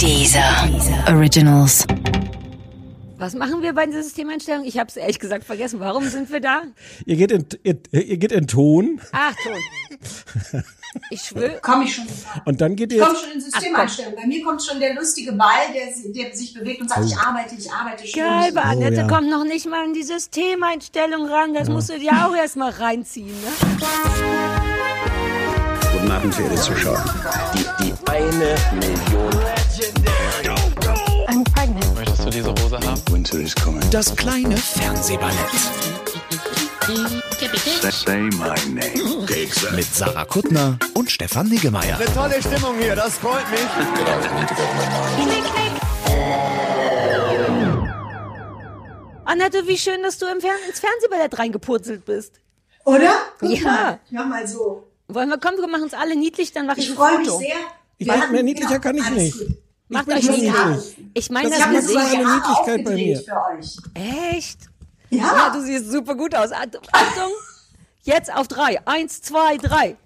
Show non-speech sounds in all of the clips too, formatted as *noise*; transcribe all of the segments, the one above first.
Dieser Originals. Was machen wir bei dieser Systemeinstellung? Ich habe es ehrlich gesagt vergessen. Warum sind wir da? Ihr geht in, ihr, ihr geht in Ton Ach, Ton. Ich schwöre. Komm ich schon. und dann geht ihr Ich komme schon in Systemeinstellung. Bei mir kommt schon der lustige Ball, der, der sich bewegt und sagt, ich arbeite, ich arbeite schon. Geil, bei Annette ja. kommt noch nicht mal in die Systemeinstellung ran. Das musst du dir auch erst mal reinziehen. Ne? Guten Abend, verehrte Zuschauer. Die, die eine Million. Möchtest du diese Hose haben? Winter is coming. Das kleine Fernsehballett Say my name. mit Sarah Kuttner und Stefan Niggemeier. Tolle Stimmung hier, das freut mich. Annette, wie schön, dass du im Fern ins Fernsehballett reingepurzelt bist. Oder? Guck Ja. mal. Hör mal so. Wollen wir kommen, wir machen uns alle niedlich, dann mache ich, Ich ein freue mich Foto. sehr. Ich mehr niedlicher kann ich nicht. gut. Macht bin euch schon niedlich. niedlich. Ich meine Das das, Ich habe ist Haare Niedlichkeit bei euch. Echt? Ja, Ja. du siehst super gut aus. Achtung. Jetzt auf drei. Eins, zwei, drei.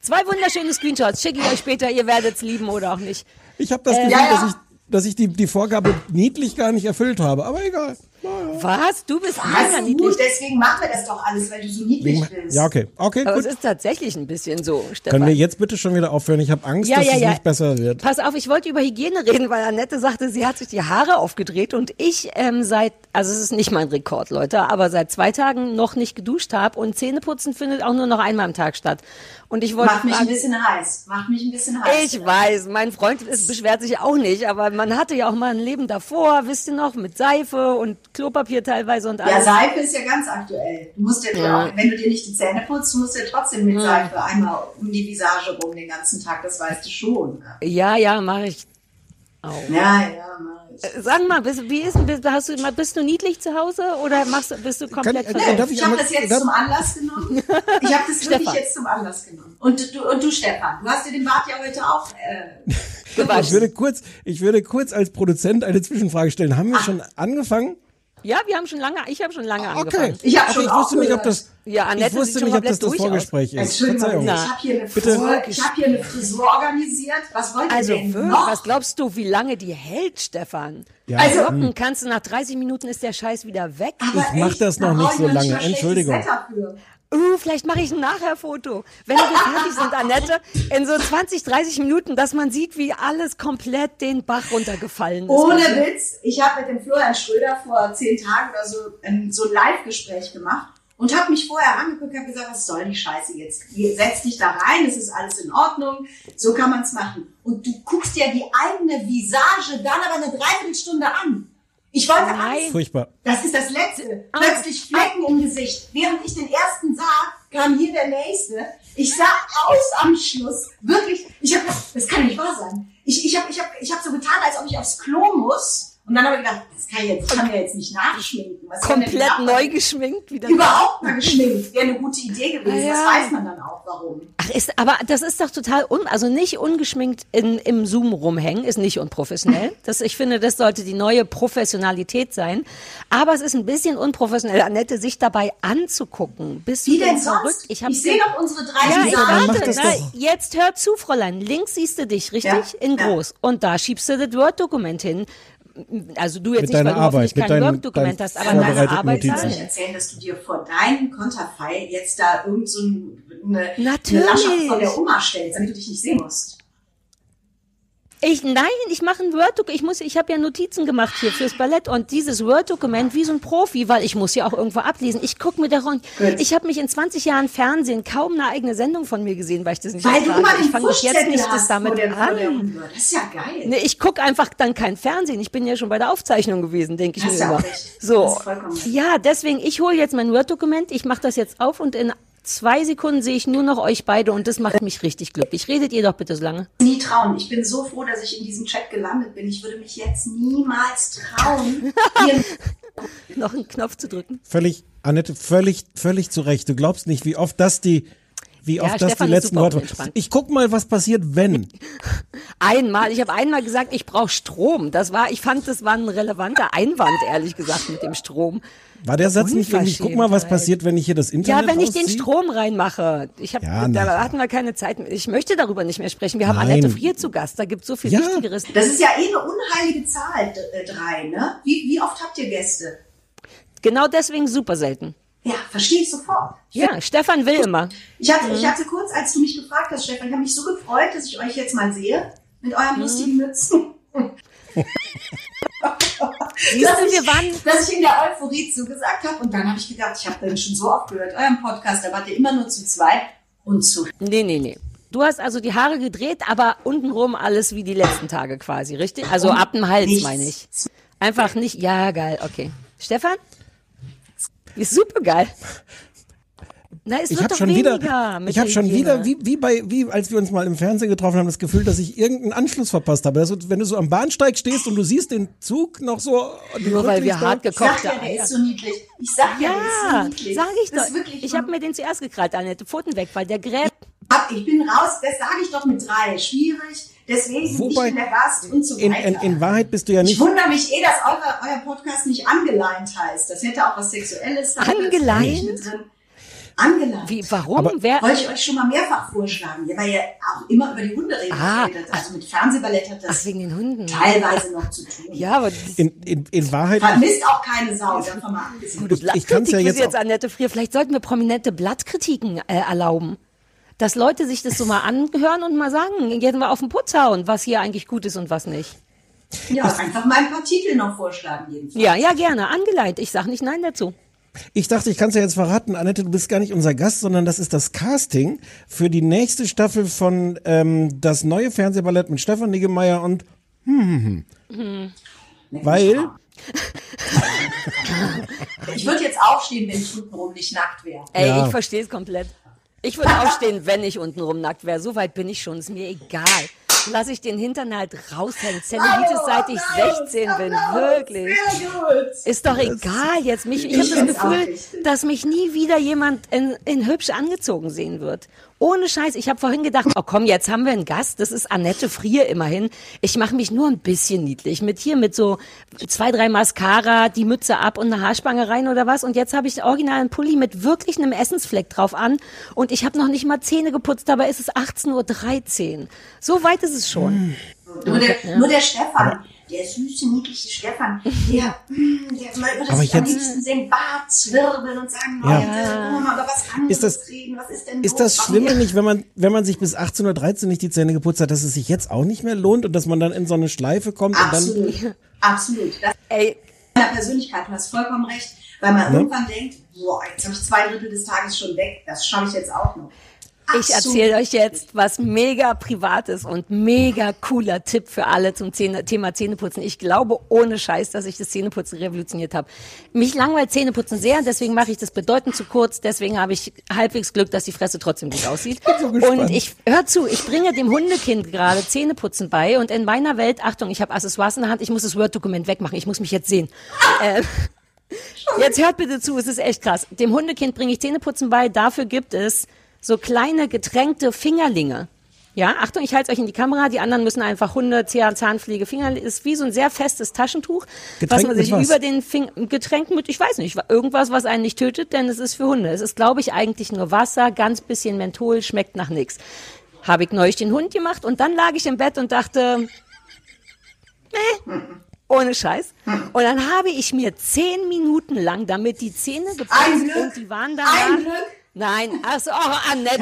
Zwei wunderschöne Screenshots. Schicke ich euch später. Ihr werdet's lieben oder auch nicht. Ich habe das Gefühl, ja, ja. dass ich, dass ich die, die Vorgabe niedlich gar nicht erfüllt habe. Aber egal. Was? Du bist mega niedlich. gut, deswegen machen wir das doch alles, weil du so niedlich bist. Ja, okay. Okay, Aber gut. es ist tatsächlich ein bisschen so, Stefan. Können wir jetzt bitte schon wieder aufhören? Ich habe Angst, Ja, dass ja, es ja. nicht besser wird. Pass auf, ich wollte über Hygiene *laughs* reden, weil Annette sagte, sie hat sich die Haare aufgedreht und ich ähm, seit, also es ist nicht mein Rekord, Leute, aber seit zwei Tagen noch nicht geduscht habe und Zähneputzen findet auch nur noch einmal am Tag statt. Und ich wollte Macht mich ein bisschen heiß. Macht mich ein bisschen heiß. ich weiß, mein Freund ist, beschwert sich auch nicht, aber man hatte ja auch mal ein Leben davor, wisst ihr noch, mit Seife und Klopapier teilweise und Ja, alles. Seife ist ja ganz aktuell. Du musst ja, auch, wenn du dir nicht die Zähne putzt, musst du ja trotzdem mit Seife einmal um die Visage rum den ganzen Tag. Das weißt du schon. ne? Ja, ja, mache ich auch. Ja, ja, mach ich. Sag mal, bist, wie ist, bist, hast du, bist du niedlich zu Hause oder machst, du- bist du komplett Kann- versorgt? darf ich Ich habe das jetzt darf- zum Anlass genommen. Ich habe das wirklich Stefan. jetzt zum Anlass genommen. Und du, und du, Stefan, du hast dir den Bart ja heute auch äh, Ich würde kurz, ich würde kurz als Produzent eine Zwischenfrage stellen. Haben wir schon angefangen? Ja, wir haben schon lange, ich habe schon lange Okay. angefangen. Ich hab schon ich wusste nicht, ob das, Ja, Annette ich wusste nicht, ob das das Vorgespräch ist. Entschuldigung, ich habe hier, eine. Frisur- ich hab hier eine Frisur organisiert. Was wollt ihr Also denn wirklich, noch? was glaubst du, wie lange die hält, Stefan? Ja, Also- Locken kannst du nach 30 Minuten ist der Scheiß wieder weg. Aber Ich mach echt, das noch nicht so lange. Entschuldigung. Uh, vielleicht mache ich ein Nachherfoto. Wenn wir fertig sind, Annette, in so 20, 30 Minuten, dass man sieht, wie alles komplett den Bach runtergefallen ist. Ohne Witz, ich habe mit dem Florian Schröder vor zehn Tagen oder so ein, so ein Live-Gespräch gemacht und habe mich vorher angeguckt und gesagt, was soll die Scheiße jetzt? Setz dich da rein, es ist alles in Ordnung, so kann man es machen. Und du guckst dir die eigene Visage dann aber eine Dreiviertelstunde an. Ich wollte Nein. Angst. Furchtbar. Das ist das Letzte. Plötzlich Flecken im Gesicht. Während ich den ersten sah, kam hier der nächste. Ich sah aus am Schluss. Wirklich. Ich habe das kann nicht wahr sein. Ich, ich habe ich hab, ich hab so getan, als ob ich aufs Klo muss. Und dann habe ich gedacht, das kann, ich jetzt, das kann mir jetzt nicht nachschminken. Was Komplett neu geschminkt wieder. Überhaupt mal *laughs* geschminkt. Wäre eine gute Idee gewesen. Ah, Das ja. weiß man dann auch, warum. Ach, ist, aber das ist doch total un, also nicht ungeschminkt in, im Zoom rumhängen, ist nicht unprofessionell. *laughs* Das, ich finde, das sollte die neue Professionalität sein. Aber es ist ein bisschen unprofessionell, Annette, sich dabei anzugucken. Bist Wie du denn sonst? Ich, hab Ich sehe doch unsere drei Ja, ich warte, na, jetzt hör zu, Fräulein. Links siehst du dich, richtig? Ja, In ja. groß. Und da schiebst du das Word-Dokument hin. Also du jetzt Mit nicht, weil du hoffentlich Arbeit, mit kein Word-Dokument hast, aber deine Arbeit du nicht erzählen, dass du dir vor deinem Konterfei jetzt da irgend so ein- eine, Natürlich. eine Lasche von der Oma stellst, damit du dich nicht sehen musst? Ich, nein, ich mache ein Word-Dokument. Ich muss, ich habe ja Notizen gemacht hier fürs Ballett und dieses Word-Dokument wie so ein Profi, weil ich muss ja auch irgendwo ablesen. Ich guck mir daran. Ich habe mich in 20 Jahren Fernsehen kaum eine eigene Sendung von mir gesehen, weil ich das nicht Weil du immer Ich fange jetzt nicht das damit der, an. Das ist ja geil. Nee, ich guck einfach dann kein Fernsehen. Ich bin ja schon bei der Aufzeichnung gewesen, denke ich Hast mir immer. So, ja, deswegen ich hole jetzt mein Word-Dokument. Ich mache das jetzt auf und in zwei Sekunden sehe ich nur noch euch beide und das macht mich richtig glücklich. Redet ihr doch bitte so lange. Nie trauen. Ich bin so froh, dass ich in diesem Chat gelandet bin. Ich würde mich jetzt niemals trauen, *laughs* hier Noch einen Knopf zu drücken. Völlig, Annette, völlig, völlig zu Recht. Du glaubst nicht, wie oft das die, wie oft das Stefan die letzten Worte. Ich guck mal, was passiert, wenn. *laughs* Einmal, ich habe einmal gesagt, ich brauche Strom. Das war, ich fand, das war ein relevanter Einwand, ehrlich gesagt, mit dem Strom. War der Satz nicht irgendwie, guck mal, was passiert, wenn ich hier das Internet Ja, wenn ich den? Strom reinmache. Ich hab, Ja, da na. hatten wir keine Zeit. mehr. Ich möchte darüber nicht mehr sprechen. Wir haben Nein. Annette Frier zu Gast. Da gibt so viel Ja. Wichtigeres. Das ist ja eh eine unheilige Zahl, äh, drei, ne? Wie, wie oft habt ihr Gäste? Genau deswegen super selten. Ja, verstehe ich sofort. Ja, Stefan will immer. Ich hatte, ich hatte kurz, als du mich gefragt hast, Stefan, ich habe mich so gefreut, dass ich euch jetzt mal sehe mit euren lustigen Mützen. *laughs* Siehst dass, du, ich, wir waren, dass ich in der Euphorie zugesagt habe und dann habe ich gedacht, ich habe den schon so oft gehört, euren Podcast, da wart ihr immer nur zu zweit und zu. nee, nee, nee. Du hast also die Haare gedreht, aber untenrum alles wie die letzten Tage quasi, richtig? Also ab dem Hals, Nichts. meine ich. Einfach nicht, ja, geil, okay. Stefan? Ist super geil. Na, es Ich wird habe doch schon weniger wieder, mit ich habe schon wieder, wie, wie bei, wie als wir uns mal im Fernsehen getroffen haben, das Gefühl, dass ich irgendeinen Anschluss verpasst habe. Also, wenn du so am Bahnsteig stehst und du siehst den Zug noch so, Nur weil wir hart Ich sag gekochte ja, ist so niedlich. Ich sag ja, der ist so Ja, niedlich. sag ich Das doch. wirklich Ich habe mir den zuerst gekrallt, Annette. Pfoten weg, weil der gräbt. Ab, ich bin raus, das sage ich doch mit drei. Schwierig, deswegen Wobei, ich bin der Gast und so in, weiter. in, in Wahrheit bist du ja ich nicht, wundere mich eh, dass euer, euer Podcast nicht angeleint heißt. Das hätte auch was Sexuelles sein können. Angeleint? Angeleint. Wie, warum? Aber- Wer, Wollte ich euch schon mal mehrfach vorschlagen, ja, weil ihr auch immer über die Hunde redet. Ah. Also mit Fernsehballett hat das ach, wegen den Hunden. teilweise noch zu tun. Ja, aber in, in, in Wahrheit, Vermisst auch keine Sau, davon mal abgesehen. ich, ich kann es ja jetzt jetzt Annette Frier. Vielleicht sollten wir prominente Blattkritiken äh, erlauben. Dass Leute sich das so mal anhören und mal sagen, jetzt mal auf den Putz hauen, was hier eigentlich gut ist und was nicht. Ja, einfach mal ein paar Titel noch vorschlagen jedenfalls. Ja, ja, gerne. Angeleitet. Ich sag nicht Nein dazu. Ich dachte, ich kann es ja jetzt verraten, Annette, du bist gar nicht unser Gast, sondern das ist das Casting für die nächste Staffel von ähm, das neue Fernsehballett mit Stefan Niggemeier und hm, hm, hm. weil *laughs* Ich würde jetzt aufstehen, wenn ich untenrum nicht nackt wäre. Ey, Ja. ich verstehe es komplett. Ich würde aufstehen, wenn ich untenrum nackt wäre. So weit bin ich schon. Ist mir egal. Lass ich den Hintern halt raushängen. Zellulitis, seit ich 16 bin. Wirklich. Sehr gut. Ist doch egal jetzt. Mich, ich habe das Gefühl, dass mich nie wieder jemand in, in hübsch angezogen sehen wird. Ohne Scheiß. Ich habe vorhin gedacht, oh komm, jetzt haben wir einen Gast. Das ist Annette Frier immerhin. Ich mache mich nur ein bisschen niedlich. Mit hier, mit so zwei, drei Mascara, die Mütze ab und eine Haarspange rein oder was. Und jetzt habe ich original einen Pulli mit wirklich einem Essensfleck drauf an. Und ich habe noch nicht mal Zähne geputzt. Dabei ist es 18.13 Uhr. So weit ist es schon. Nur der, nur der Stefan, der süße, niedliche Stefan, der, mm, der mal über das Aber am jetzt- liebsten den Bart zwirbeln und sagen, Ja. Leute, wir mal über was anderes Ist das- reden, was ist denn Ist los? das Schlimme nicht, wenn man, wenn man sich bis 18.13 Uhr nicht die Zähne geputzt hat, dass es sich jetzt auch nicht mehr lohnt und dass man dann in so eine Schleife kommt und dann. Absolut, absolut. Das ist Ey, meiner Persönlichkeit, du hast vollkommen recht, weil man irgendwann denkt, boah, jetzt habe ich zwei Drittel des Tages schon weg, das schaffe ich jetzt auch noch. Ich erzähle euch jetzt was mega privates und mega cooler Tipp für alle zum Zähne, Thema Zähneputzen. Ich glaube ohne Scheiß, dass ich das Zähneputzen revolutioniert habe. Mich langweilt Zähneputzen sehr, deswegen mache ich das bedeutend zu kurz. Deswegen habe ich halbwegs Glück, dass die Fresse trotzdem gut aussieht. und ich hör zu, ich bringe dem Hundekind gerade Zähneputzen bei und in meiner Welt, Achtung, ich habe Accessoires in der Hand, ich muss das Word-Dokument wegmachen, ich muss mich jetzt sehen. *laughs* äh, Jetzt hört bitte zu, es ist echt krass. Dem Hundekind bringe ich Zähneputzen bei. Dafür gibt es so kleine getränkte Fingerlinge. Ja, Achtung, ich halte euch in die Kamera. Die anderen müssen einfach Hunde, Zahn- Zahnpflege, Finger, ist wie so ein sehr festes Taschentuch, was Getränkt man sich was? über den Finger, getränkt mit, ich weiß nicht, irgendwas, was einen nicht tötet, denn es ist für Hunde. Es ist, glaube ich, eigentlich nur Wasser, ganz bisschen Menthol, schmeckt nach nichts. Habe ich neulich den Hund gemacht und dann lag ich im Bett und dachte, ohne Scheiß. Und dann habe ich mir zehn Minuten lang, damit die Zähne Ein geputzt und die waren Ein danach. Glück. Nein, also oh, Annette.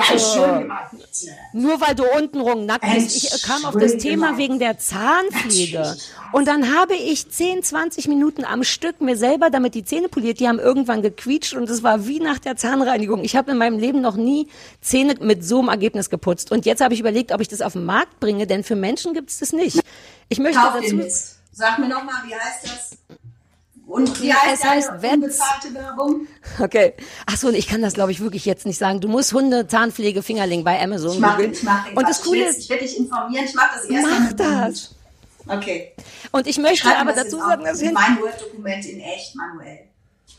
Nur weil du untenrum nackt bist. Ich kam auf das Thema wegen der Zahnpflege. Und dann habe ich 10, 20 Minuten am Stück mir selber damit die Zähne poliert. Die haben irgendwann gequietscht und es war wie nach der Zahnreinigung. Ich habe in meinem Leben noch nie Zähne mit so einem Ergebnis geputzt. Und jetzt habe ich überlegt, ob ich das auf den Markt bringe, denn für Menschen gibt es das nicht. Ich möchte Kauf dazu. Sag mir nochmal, wie heißt das? Und wie Ja, heißt es heißt unbezahlte Werbung? Okay. Ach so, und ich kann das glaube ich wirklich jetzt nicht sagen. Du musst Hunde Zahnpflege Fingerling bei Amazon Ich mache googeln. ich mach Und das Coole ist, ich werde dich informieren. Ich mache das erst mach das. Okay. Und ich möchte aber dazu sagen, dass mein Word-Dokument in echt manuell.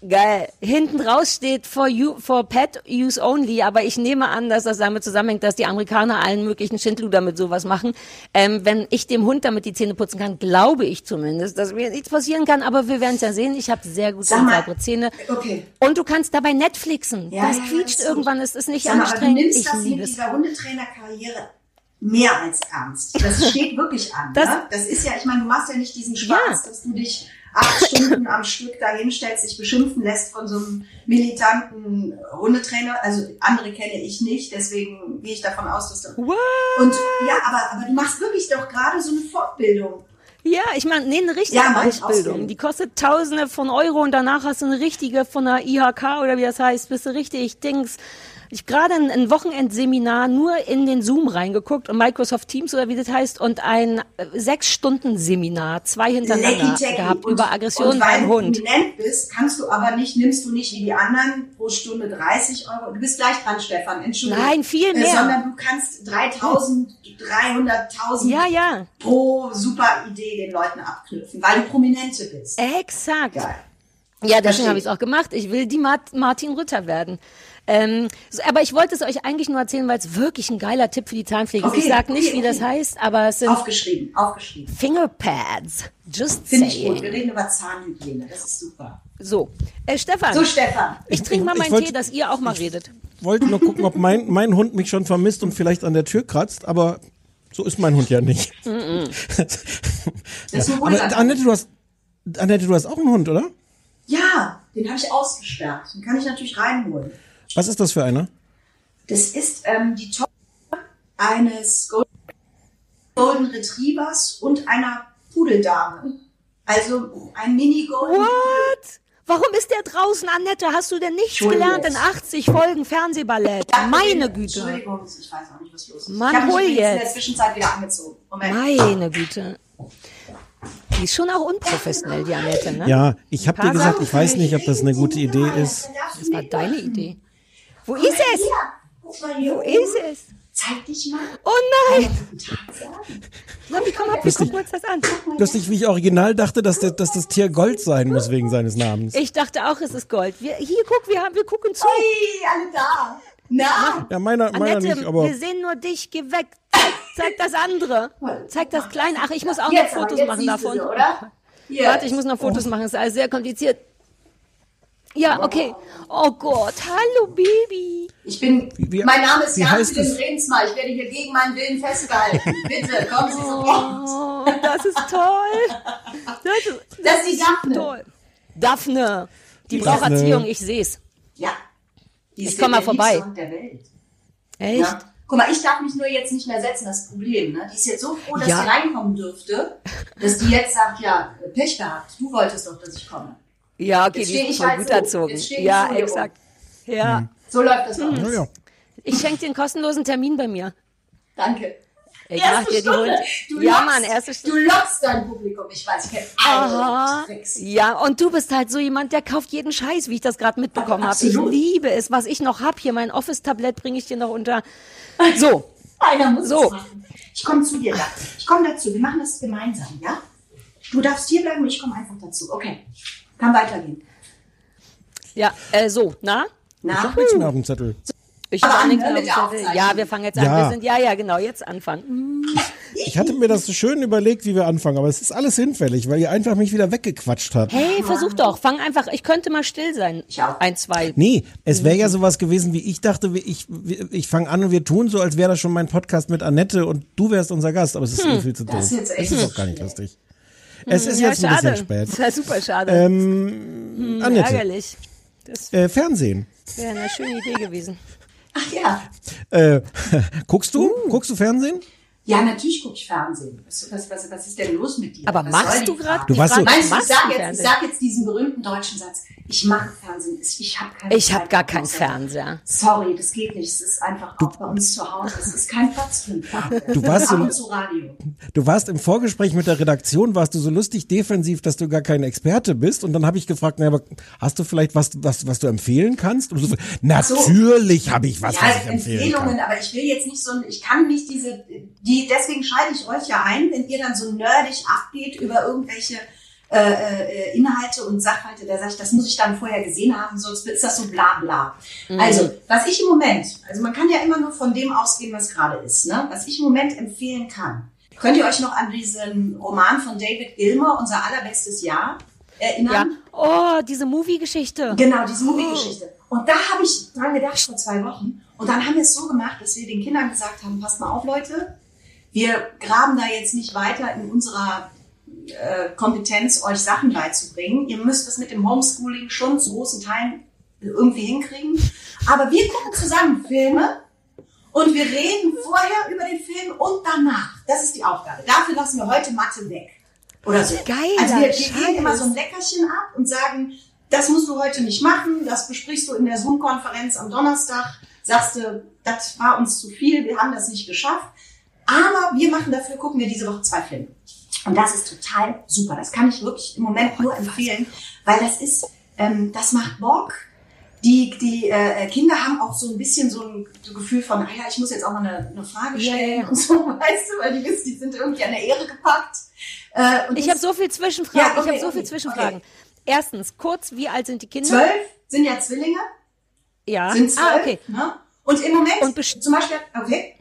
Geil. Hinten raus steht for you, for pet use only, aber ich nehme an, dass das damit zusammenhängt, dass die Amerikaner allen möglichen Schindluder mit sowas machen. Ähm, wenn ich dem Hund damit die Zähne putzen kann, glaube ich zumindest, dass mir nichts passieren kann, aber wir werden es ja sehen. Ich habe sehr gute saubere Zähne. okay. Und du kannst dabei Netflixen. Ja, das ja, quietscht das irgendwann, es ist nicht Sag mal, aber du anstrengend. nimmst Ich das mit es. dieser Hundetrainerkarriere mehr als ernst. Das steht wirklich an. Das- ne? das ist ja, ich meine, du machst ja nicht diesen Spaß, Ja. dass du dich acht Stunden am Stück da hinstellst, dich beschimpfen lässt von so einem militanten Hundetrainer. Also andere kenne ich nicht, deswegen gehe ich davon aus, dass du. What? Und ja, aber, aber du machst wirklich doch gerade so eine Fortbildung. Ja, ich meine, nee, eine richtige Ja, Ausbildung. Ausbildung. Die kostet Tausende von Euro und danach hast du eine richtige von der IHK oder wie das heißt, bist du richtig Dings. Ich gerade ein, ein Wochenendseminar nur in den Zoom reingeguckt und Microsoft Teams oder wie das heißt und ein äh, sechs Stunden Seminar, zwei hintereinander gehabt Und- über Aggression und weil beim du Hund. prominent bist, kannst du aber nicht, nimmst du nicht wie die anderen pro Stunde 30 Euro. Du bist gleich dran, Stefan, Entschuldigung. Nein, viel Äh, mehr. sondern du kannst 3000, 300.000 Ja, ja, pro super Idee den Leuten abknüpfen, weil du Prominente bist. exakt. Geil. Ja, deswegen habe ich es auch gemacht. Ich will die Mart Martin Rütter werden. Ähm, so, aber ich wollte es euch eigentlich nur erzählen, weil es wirklich ein geiler Tipp für die Zahnpflege ist. Okay, Ich sage nicht, okay, wie das heißt, aber es sind Aufgeschrieben, aufgeschrieben. Fingerpads. Just Finde ich gut. Wir saying. reden über Zahnhygiene. Das ist super. So, äh, Stefan, So, Stefan. ich trinke mal meinen Tee, dass ihr auch mal redet. Wollte nur gucken, ob mein, mein Hund mich schon vermisst und vielleicht an der Tür kratzt, aber so ist mein Hund ja nicht. *laughs* Das ist ein Aber Hund. Annette, du hast, Annette, du hast auch einen Hund, oder? Ja, den habe ich ausgesperrt. Den kann ich natürlich reinholen. Was ist das für einer? Das ist ähm, die Tochter eines Golden- Retrievers und einer Pudeldame. Also ein Mini-Golden. What? Warum ist der draußen, Annette? Hast du denn nichts gelernt in 80 Folgen Fernsehballett? Ja, Meine Güte. Entschuldigung, ich weiß auch nicht, was los ist. Mann, ich habe mich hol übrigens in jetzt. der Zwischenzeit wieder angezogen. Moment. Meine Güte. Die ist schon auch unprofessionell, die Annette, ne? Ja, ich habe dir gesagt, ich weiß nicht, ob das eine gute Idee ist. Das war deine Idee. Wo ist es? Hier, Wo ist es? Zeig dich mal. Oh nein! Labi, komm ab, wir gucken uns das an. Lustig, wie ich original dachte, dass, der, dass das Tier Gold sein muss wegen seines Namens. Ich dachte auch, es ist Gold. Wir, hier, guck, wir, haben, wir gucken zu. Hey, alle da. Na, Ja, meiner, meiner Annette, nicht, aber wir sehen nur dich. Geh weg. Zeig das andere. Zeig das kleine. Ach, ich muss auch noch jetzt aber, Fotos machen davon. sie. Warte, ich muss noch Fotos machen. Es ist alles sehr kompliziert. Ja, okay. Oh Gott, hallo Baby. Ich bin, wie- mein Name ist wie Jan heißt Wilhelm es? Rehnsma. Ich werde hier gegen meinen Willen festgehalten. Bitte, kommen Sie sofort. Oh, das ist toll. Das ist, Das ist die Daphne. toll. Daphne. Die braucht Daphne. Erziehung, ich seh's. Ja. Die Ich ist komm mal der vorbei. Echt? Ja. Guck mal, ich darf mich nur jetzt nicht mehr setzen, das Problem. Ne? Die ist jetzt so froh, dass Ja. sie reinkommen dürfte, dass die jetzt sagt, ja, Pech gehabt. Du wolltest doch, dass ich komme. Ja, okay, Jetzt die ich voll halt gut so. erzogen. Jetzt steh ich Ja, exakt. Ja, So läuft das uns. naja. ich schenke dir einen kostenlosen Termin bei mir. Danke. Ich mach Erste dir die Stunde. Hunde. Du Ja, lockst, Mann, erste Du Stunde. lockst dein Publikum. Ich weiß, ich kenne Aha. alle Tricks. Ja, und du bist halt so jemand, der kauft jeden Scheiß, wie ich das gerade mitbekommen habe. Ich liebe es, was ich noch hab hier. Mein Office-Tablett bringe ich dir noch unter. So, *laughs* Einer muss So. es machen. Ich komme zu dir da. Ich komme dazu. Wir machen das gemeinsam, ja? Du darfst hier bleiben und ich komme einfach dazu. Okay. Kann weitergehen. ja, äh, so, na? Na? Nichts mehr auf dem Zettel. Ich hab auch an, nichts mehr auf dem Zettel. Ja, wir fangen jetzt an. Ja. Wir sind, ja, ja, genau, jetzt anfangen. Ich hatte mir das so schön überlegt, wie wir anfangen, aber es ist alles hinfällig, weil ihr einfach mich wieder weggequatscht habt. Hey, versuch doch, fang einfach, ich könnte mal still sein. Ich auch. Ein, zwei. Nee, es wäre ja sowas gewesen, wie ich dachte, wie ich, wie- ich fange an und wir tun so, als wäre das schon mein Podcast mit Annette und du wärst unser Gast, aber es ist eh viel zu doof. Das ist jetzt echt es ist auch gar nicht lustig. Es ist ja, jetzt ein schade. bisschen spät. Das war super schade. Ähm, Annette, Ärgerlich. Das äh, Fernsehen. wäre eine schöne Idee gewesen. Ach ja. Äh, *laughs* guckst du? Uh. Guckst du Fernsehen? Ja, natürlich gucke ich Fernsehen. Was, was, was, was ist denn los mit dir? Aber was machst du gerade? Du warst so- Meinst du, ich machst sag, du jetzt, ich sag jetzt diesen berühmten deutschen Satz. Ich mache Fernsehen. Ich habe keine Ich habe gar keinen Fernseher. Sorry, das geht nicht. Es ist einfach auch bei uns zu Hause. Es ist kein Platz für einen Fernseher. Du warst so- Radio. Du warst im Vorgespräch mit der Redaktion, warst du so lustig defensiv, dass du gar kein Experte bist. Und dann habe ich gefragt, na, aber hast du vielleicht was, was, was du empfehlen kannst? Und du so, natürlich habe ich was, ja, was ich empfehlen Empfehlungen, kann. aber ich will jetzt nicht so, ein- ich kann nicht diese, die, deswegen schalte ich euch ja ein, wenn ihr dann so nerdig abgeht über irgendwelche äh, äh, Inhalte und Sachverhalte, da sage ich, das muss ich dann vorher gesehen haben, sonst ist das so bla bla. Also, was ich im Moment, also man kann ja immer nur von dem ausgehen, was gerade ist, ne? was ich im Moment empfehlen kann. Könnt ihr euch noch an diesen Roman von David Gilmour, Unser allerbestes Jahr, Ja. erinnern? Oh, diese Movie-Geschichte. Genau, diese Movie-Geschichte. Und da habe ich dran gedacht vor zwei Wochen. Und dann haben wir es so gemacht, dass wir den Kindern gesagt haben, passt mal auf, Leute, wir graben da jetzt nicht weiter in unserer äh, Kompetenz, euch Sachen beizubringen. Ihr müsst es mit dem Homeschooling schon zu großen Teilen irgendwie hinkriegen. Aber wir gucken zusammen Filme und wir reden vorher über den Film und danach. Das ist die Aufgabe. Dafür lassen wir heute Mathe weg. Oder so. Geiler also wir, wir geben immer so ein Leckerchen ab und sagen, das musst du heute nicht machen, das besprichst du in der Zoom-Konferenz am Donnerstag. Sagst du, das war uns zu viel, wir haben das nicht geschafft. Aber wir machen dafür, gucken wir diese Woche zwei Filme. Und das ist total super. Das kann ich wirklich im Moment nur empfehlen, weil das ist, ähm, das macht Bock. Die, die äh, Kinder haben auch so ein bisschen so ein Gefühl von, ah ja, ich muss jetzt auch mal eine, eine Frage stellen ja. und so, *laughs* weißt du, weil die wissen, die sind irgendwie an der Ehre gepackt. Äh, und Ich habe so viel Zwischenfragen. Ja, okay, ich habe so okay, viel Zwischenfragen. Erstens, kurz, wie alt sind die Kinder? Zwölf sind ja Zwillinge, Ja. sind zwölf. ah, okay. ne? Und im Moment, Und zum Beispiel, okay,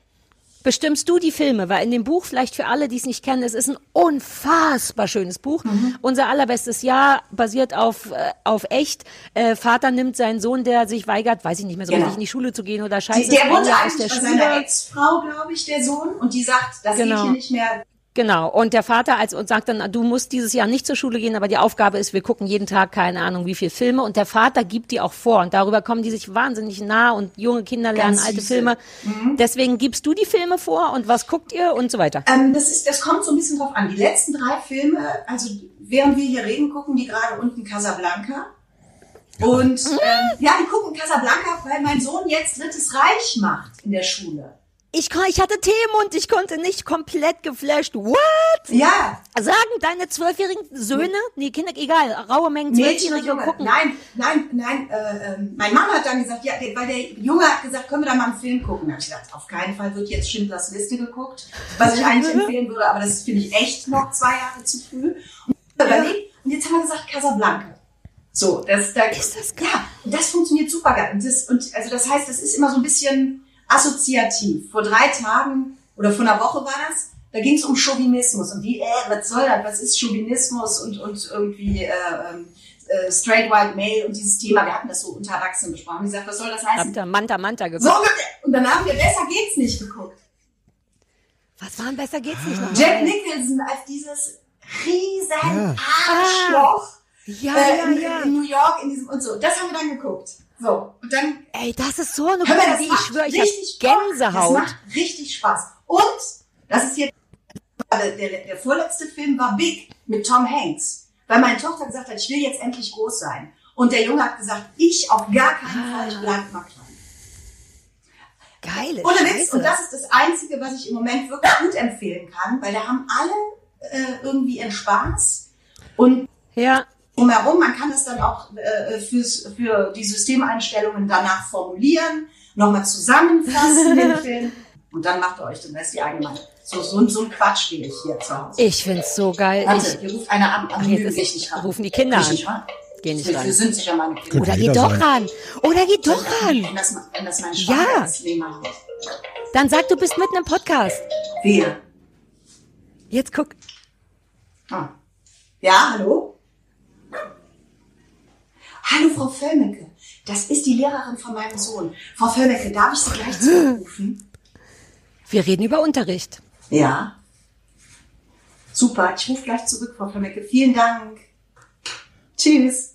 Bestimmst du die Filme? Weil in dem Buch, vielleicht für alle, die es nicht kennen, es ist ein unfassbar schönes Buch. Mhm. Unser allerbestes Jahr basiert auf, äh, auf echt. Äh, Vater nimmt seinen Sohn, der sich weigert, weiß ich nicht mehr so Genau. richtig, in die Schule zu gehen oder die, scheiße, der Jahr aus der bei seiner Schule. Ex-Frau, glaube ich, der Sohn, und die sagt, das Genau. geht hier nicht mehr. Genau. Und der Vater als, und sagt dann, du musst dieses Jahr nicht zur Schule gehen, aber die Aufgabe ist, wir gucken jeden Tag keine Ahnung wie viel Filme. Und der Vater gibt die auch vor. Und darüber kommen die sich wahnsinnig nah und junge Kinder lernen alte süße. Filme. Deswegen gibst du die Filme vor und was guckt ihr und so weiter. Ähm, das, ist, das kommt so ein bisschen drauf an. Die letzten drei Filme, also während wir hier reden, gucken die gerade unten Casablanca. Und ähm, ja, die gucken Casablanca, weil mein Sohn jetzt Drittes Reich macht in der Schule. Ich, ich hatte Themenmund, ich konnte nicht komplett geflasht. What? Ja, Sagen deine zwölfjährigen Söhne, nee, Kinder, egal, raue Mengen Zwölfjährige gucken. Nein, nein, nein. Äh, ähm, mein Mann hat dann gesagt, ja, weil der Junge hat gesagt, können wir da mal einen Film gucken? Da habe ich gesagt, auf keinen Fall wird jetzt Schindlers Liste geguckt, was ich eigentlich *laughs* empfehlen würde, aber das finde ich echt noch zwei Jahre zu früh. Und, überlegt, und jetzt haben wir gesagt, Casablanca. So, das, da, Ist das? Ja, das funktioniert super geil. Und das, und also das heißt, das ist immer so ein bisschen assoziativ. Vor drei Tagen oder vor einer Woche war das, da ging es um Chauvinismus und wie, äh, was soll das, was ist Chauvinismus und, und irgendwie äh, ähm, äh, straight white male und dieses Thema, wir hatten das so unter Erwachsenen besprochen. Ich gesagt, was soll das heißen? Habt ihr Manta Manta geguckt? So. Und dann haben wir besser geht's nicht geguckt. Was war denn besser geht's nicht noch? Jack Nicholson als dieses riesen Arschloch Ja, äh, ja, in, ja. in New York in diesem und so. Das haben wir dann geguckt. So und dann Ey, das ist so eine gute das Idee. Ich macht schwöre, ich richtig hab Spaß. Gänsehaut. Das macht richtig Spaß. Und das ist jetzt der, der, der vorletzte Film war Big mit Tom Hanks, weil meine Tochter gesagt hat, ich will jetzt endlich groß sein. Und der Junge hat gesagt, ich auf gar keinen Fall, ich bleibe mal klein. Geile Ohne Witz. Und das ist das Einzige, was ich im Moment wirklich gut empfehlen kann, weil da haben alle äh, irgendwie ihren Spaß. Und ja, drumherum, man kann es dann auch äh, fürs, für die Systemeinstellungen danach formulieren, nochmal zusammenfassen, den *laughs* Film. Und dann macht ihr euch den Rest die eigene Meinung. So, so, so ein Quatsch spiele ich hier zu Hause. ich find's so geil. Warte, Ich, hier ruft einer an. Anonym, jetzt ist- nicht ran. rufen die Kinder an. nicht ran. Geh nicht Wir ran. sind sicher meine Kinder. oder geh doch sein. ran. Oder geh doch ran. Wenn das, wenn das mein Ja. Wir. Dann sag, du bist mitten im Podcast. Wer? Jetzt guck. Ah. Ja, hallo? Hallo, Frau Völmecke. Das ist die Lehrerin von meinem Sohn. Frau Völmecke, darf ich Sie gleich zurückrufen? Wir reden über Unterricht. Ja. Super, ich rufe gleich zurück, Frau Völmecke. Vielen Dank. Tschüss.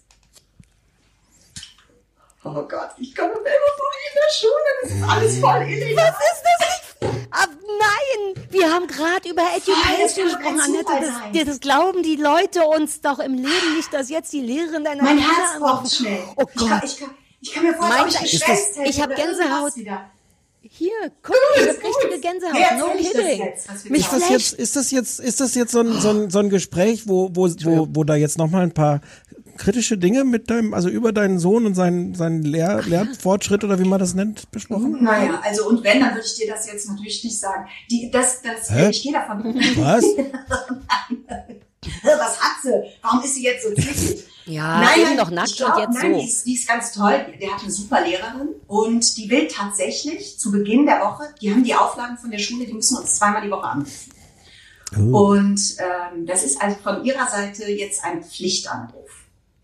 Oh Gott, ich komme mir immer wie in der Schule. Das ist alles voll illegal. Was ist das? Nein, wir haben gerade über Education gesprochen, Annette. Das, das glauben die Leute uns doch im Leben nicht, dass jetzt die Lehrerin deiner Mein Kinder Herz pocht schnell. Oh Ich kann, Gott. ich kann, ich kann mir vorstellen, Mein- ob ich das- ich hab oder Gänsehaut. Hier, guck, ich hab richtige Gänsehaut. No ich das kidding. jetzt, was wir Mich Ist das jetzt, ist das jetzt, ist das jetzt so ein, so ein, so ein Gespräch, wo, wo, wo, wo da jetzt nochmal ein paar kritische Dinge mit deinem, also über deinen Sohn und seinen, seinen Lehr, Lernfortschritt oder wie man das nennt, besprochen? Naja, also und wenn, dann würde ich dir das jetzt natürlich nicht sagen. Die, das, das, Hä? ich gehe davon. Was? *laughs* was hat sie? Warum ist sie jetzt so zickig? Ja, eben noch nackt glaub, und jetzt nein, so. Die ist, die ist ganz toll. Der hat eine super Lehrerin und die will tatsächlich zu Beginn der Woche, die haben die Auflagen von der Schule, die müssen uns zweimal die Woche anrufen. Und ähm, das ist also von ihrer Seite jetzt ein Pflichtanruf.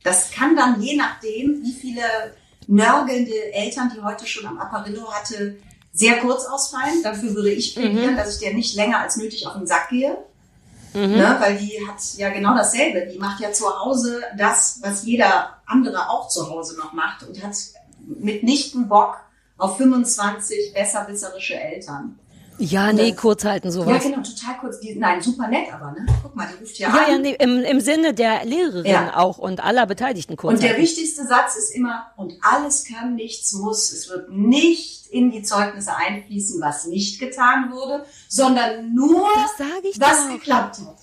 Das kann dann je nachdem, wie viele nörgelnde Eltern, die heute schon am Apparillo hatte, sehr kurz ausfallen. Dafür würde ich plädieren, dass ich der nicht länger als nötig auf den Sack gehe. Ne, weil die hat ja genau dasselbe. Die macht ja zu Hause das, was jeder andere auch zu Hause noch macht und hat mitnichten Bock auf 25 besserwisserische Eltern. Ja, nee, kurz halten Ja, sowas. genau, total kurz. Die, nein, super nett aber, ne? Guck mal, die ruft ja, Ja, an. ja, nee, im, im Sinne der Lehrerin Ja. auch und aller Beteiligten kurz. Und der wichtigste Satz ist immer, und alles kann, nichts muss. Es wird nicht in die Zeugnisse einfließen, was nicht getan wurde, sondern nur, was doch. geklappt hat.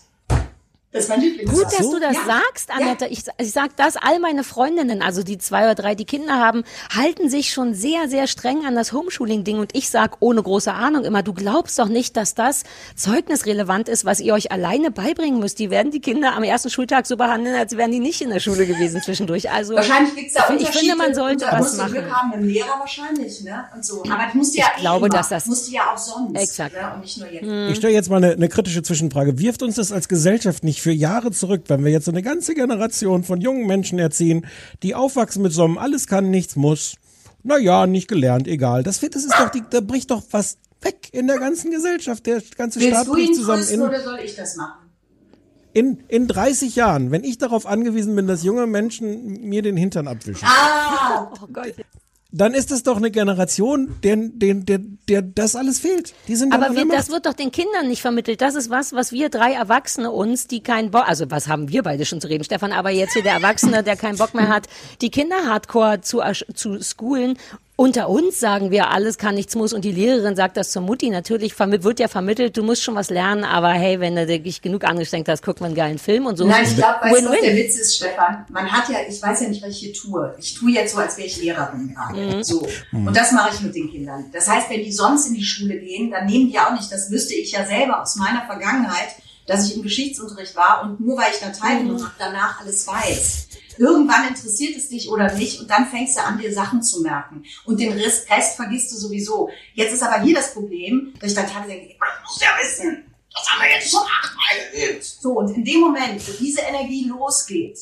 Das ist mein Lieblingssatz. Gut, dass du das Ja. sagst, Annette. Ich, ich sag das, all meine Freundinnen, also die zwei oder drei, die Kinder haben, halten sich schon sehr, sehr streng an das Homeschooling-Ding. Und ich sag ohne große Ahnung immer, du glaubst doch nicht, dass das zeugnisrelevant ist, was ihr euch alleine beibringen müsst. Die werden die Kinder am ersten Schultag so behandeln, als wären die nicht in der Schule gewesen zwischendurch. Also Wahrscheinlich gibt's da ich Unterschiede. finde, man sollte Da was machen. Glück haben mit dem Lehrer wahrscheinlich, ne? Und so. Aber das musst du ja Ich glaube, eh immer. dass das- musst du ja auch sonst. Exakt. Ne? Und nicht nur jetzt. Ich stelle jetzt mal eine, eine kritische Zwischenfrage. Wirft uns das als Gesellschaft nicht für Jahre zurück, wenn wir jetzt so eine ganze Generation von jungen Menschen erziehen, die aufwachsen mit so einem alles kann, nichts muss. Na ja, nicht gelernt, egal. Das, wird- das ist doch, die, da bricht doch was weg in der ganzen Gesellschaft. Der ganze Willst Staat bricht zusammen. In, oder soll ich das machen? in, in 30 Jahren, wenn ich darauf angewiesen bin, dass junge Menschen mir den Hintern abwischen, Ah, Oh Gott. Dann ist es doch eine Generation, der, der, der, der das alles fehlt. Die sind Aber wir, das wird doch den Kindern nicht vermittelt. Das ist was, was wir drei Erwachsene uns, die keinen Bock, also was haben wir beide schon zu reden, Stefan, aber jetzt hier der Erwachsene, der keinen Bock mehr hat, die Kinder hardcore zu, zu schoolen. Unter uns sagen wir, alles kann, nichts muss und die Lehrerin sagt das zur Mutti. Natürlich wird ja vermittelt, du musst schon was lernen, aber hey, wenn du dich genug angestrengt hast, guck mal einen geilen Film und so. Nein, ich glaube, weißt du, was der. Witz ist, Stefan? Man hat ja, ich weiß ja nicht, was ich hier tue. Ich tue jetzt so, als wäre ich Lehrerin gerade. Mhm. So. Und das mache ich mit den Kindern. Das heißt, wenn die sonst in die Schule gehen, dann nehmen die auch nicht, das wüsste ich ja selber aus meiner Vergangenheit, dass ich im Geschichtsunterricht war und nur weil ich da teilgenommen Mhm. habe, danach alles weiß. Irgendwann interessiert es dich oder nicht und dann fängst du an, dir Sachen zu merken. Und den Rest, Rest vergisst du sowieso. Jetzt ist aber hier das Problem, dass ich dann teilweise denke, ich muss ja wissen, das haben wir jetzt schon achtmal geübt. So, und in dem Moment, wo diese Energie losgeht,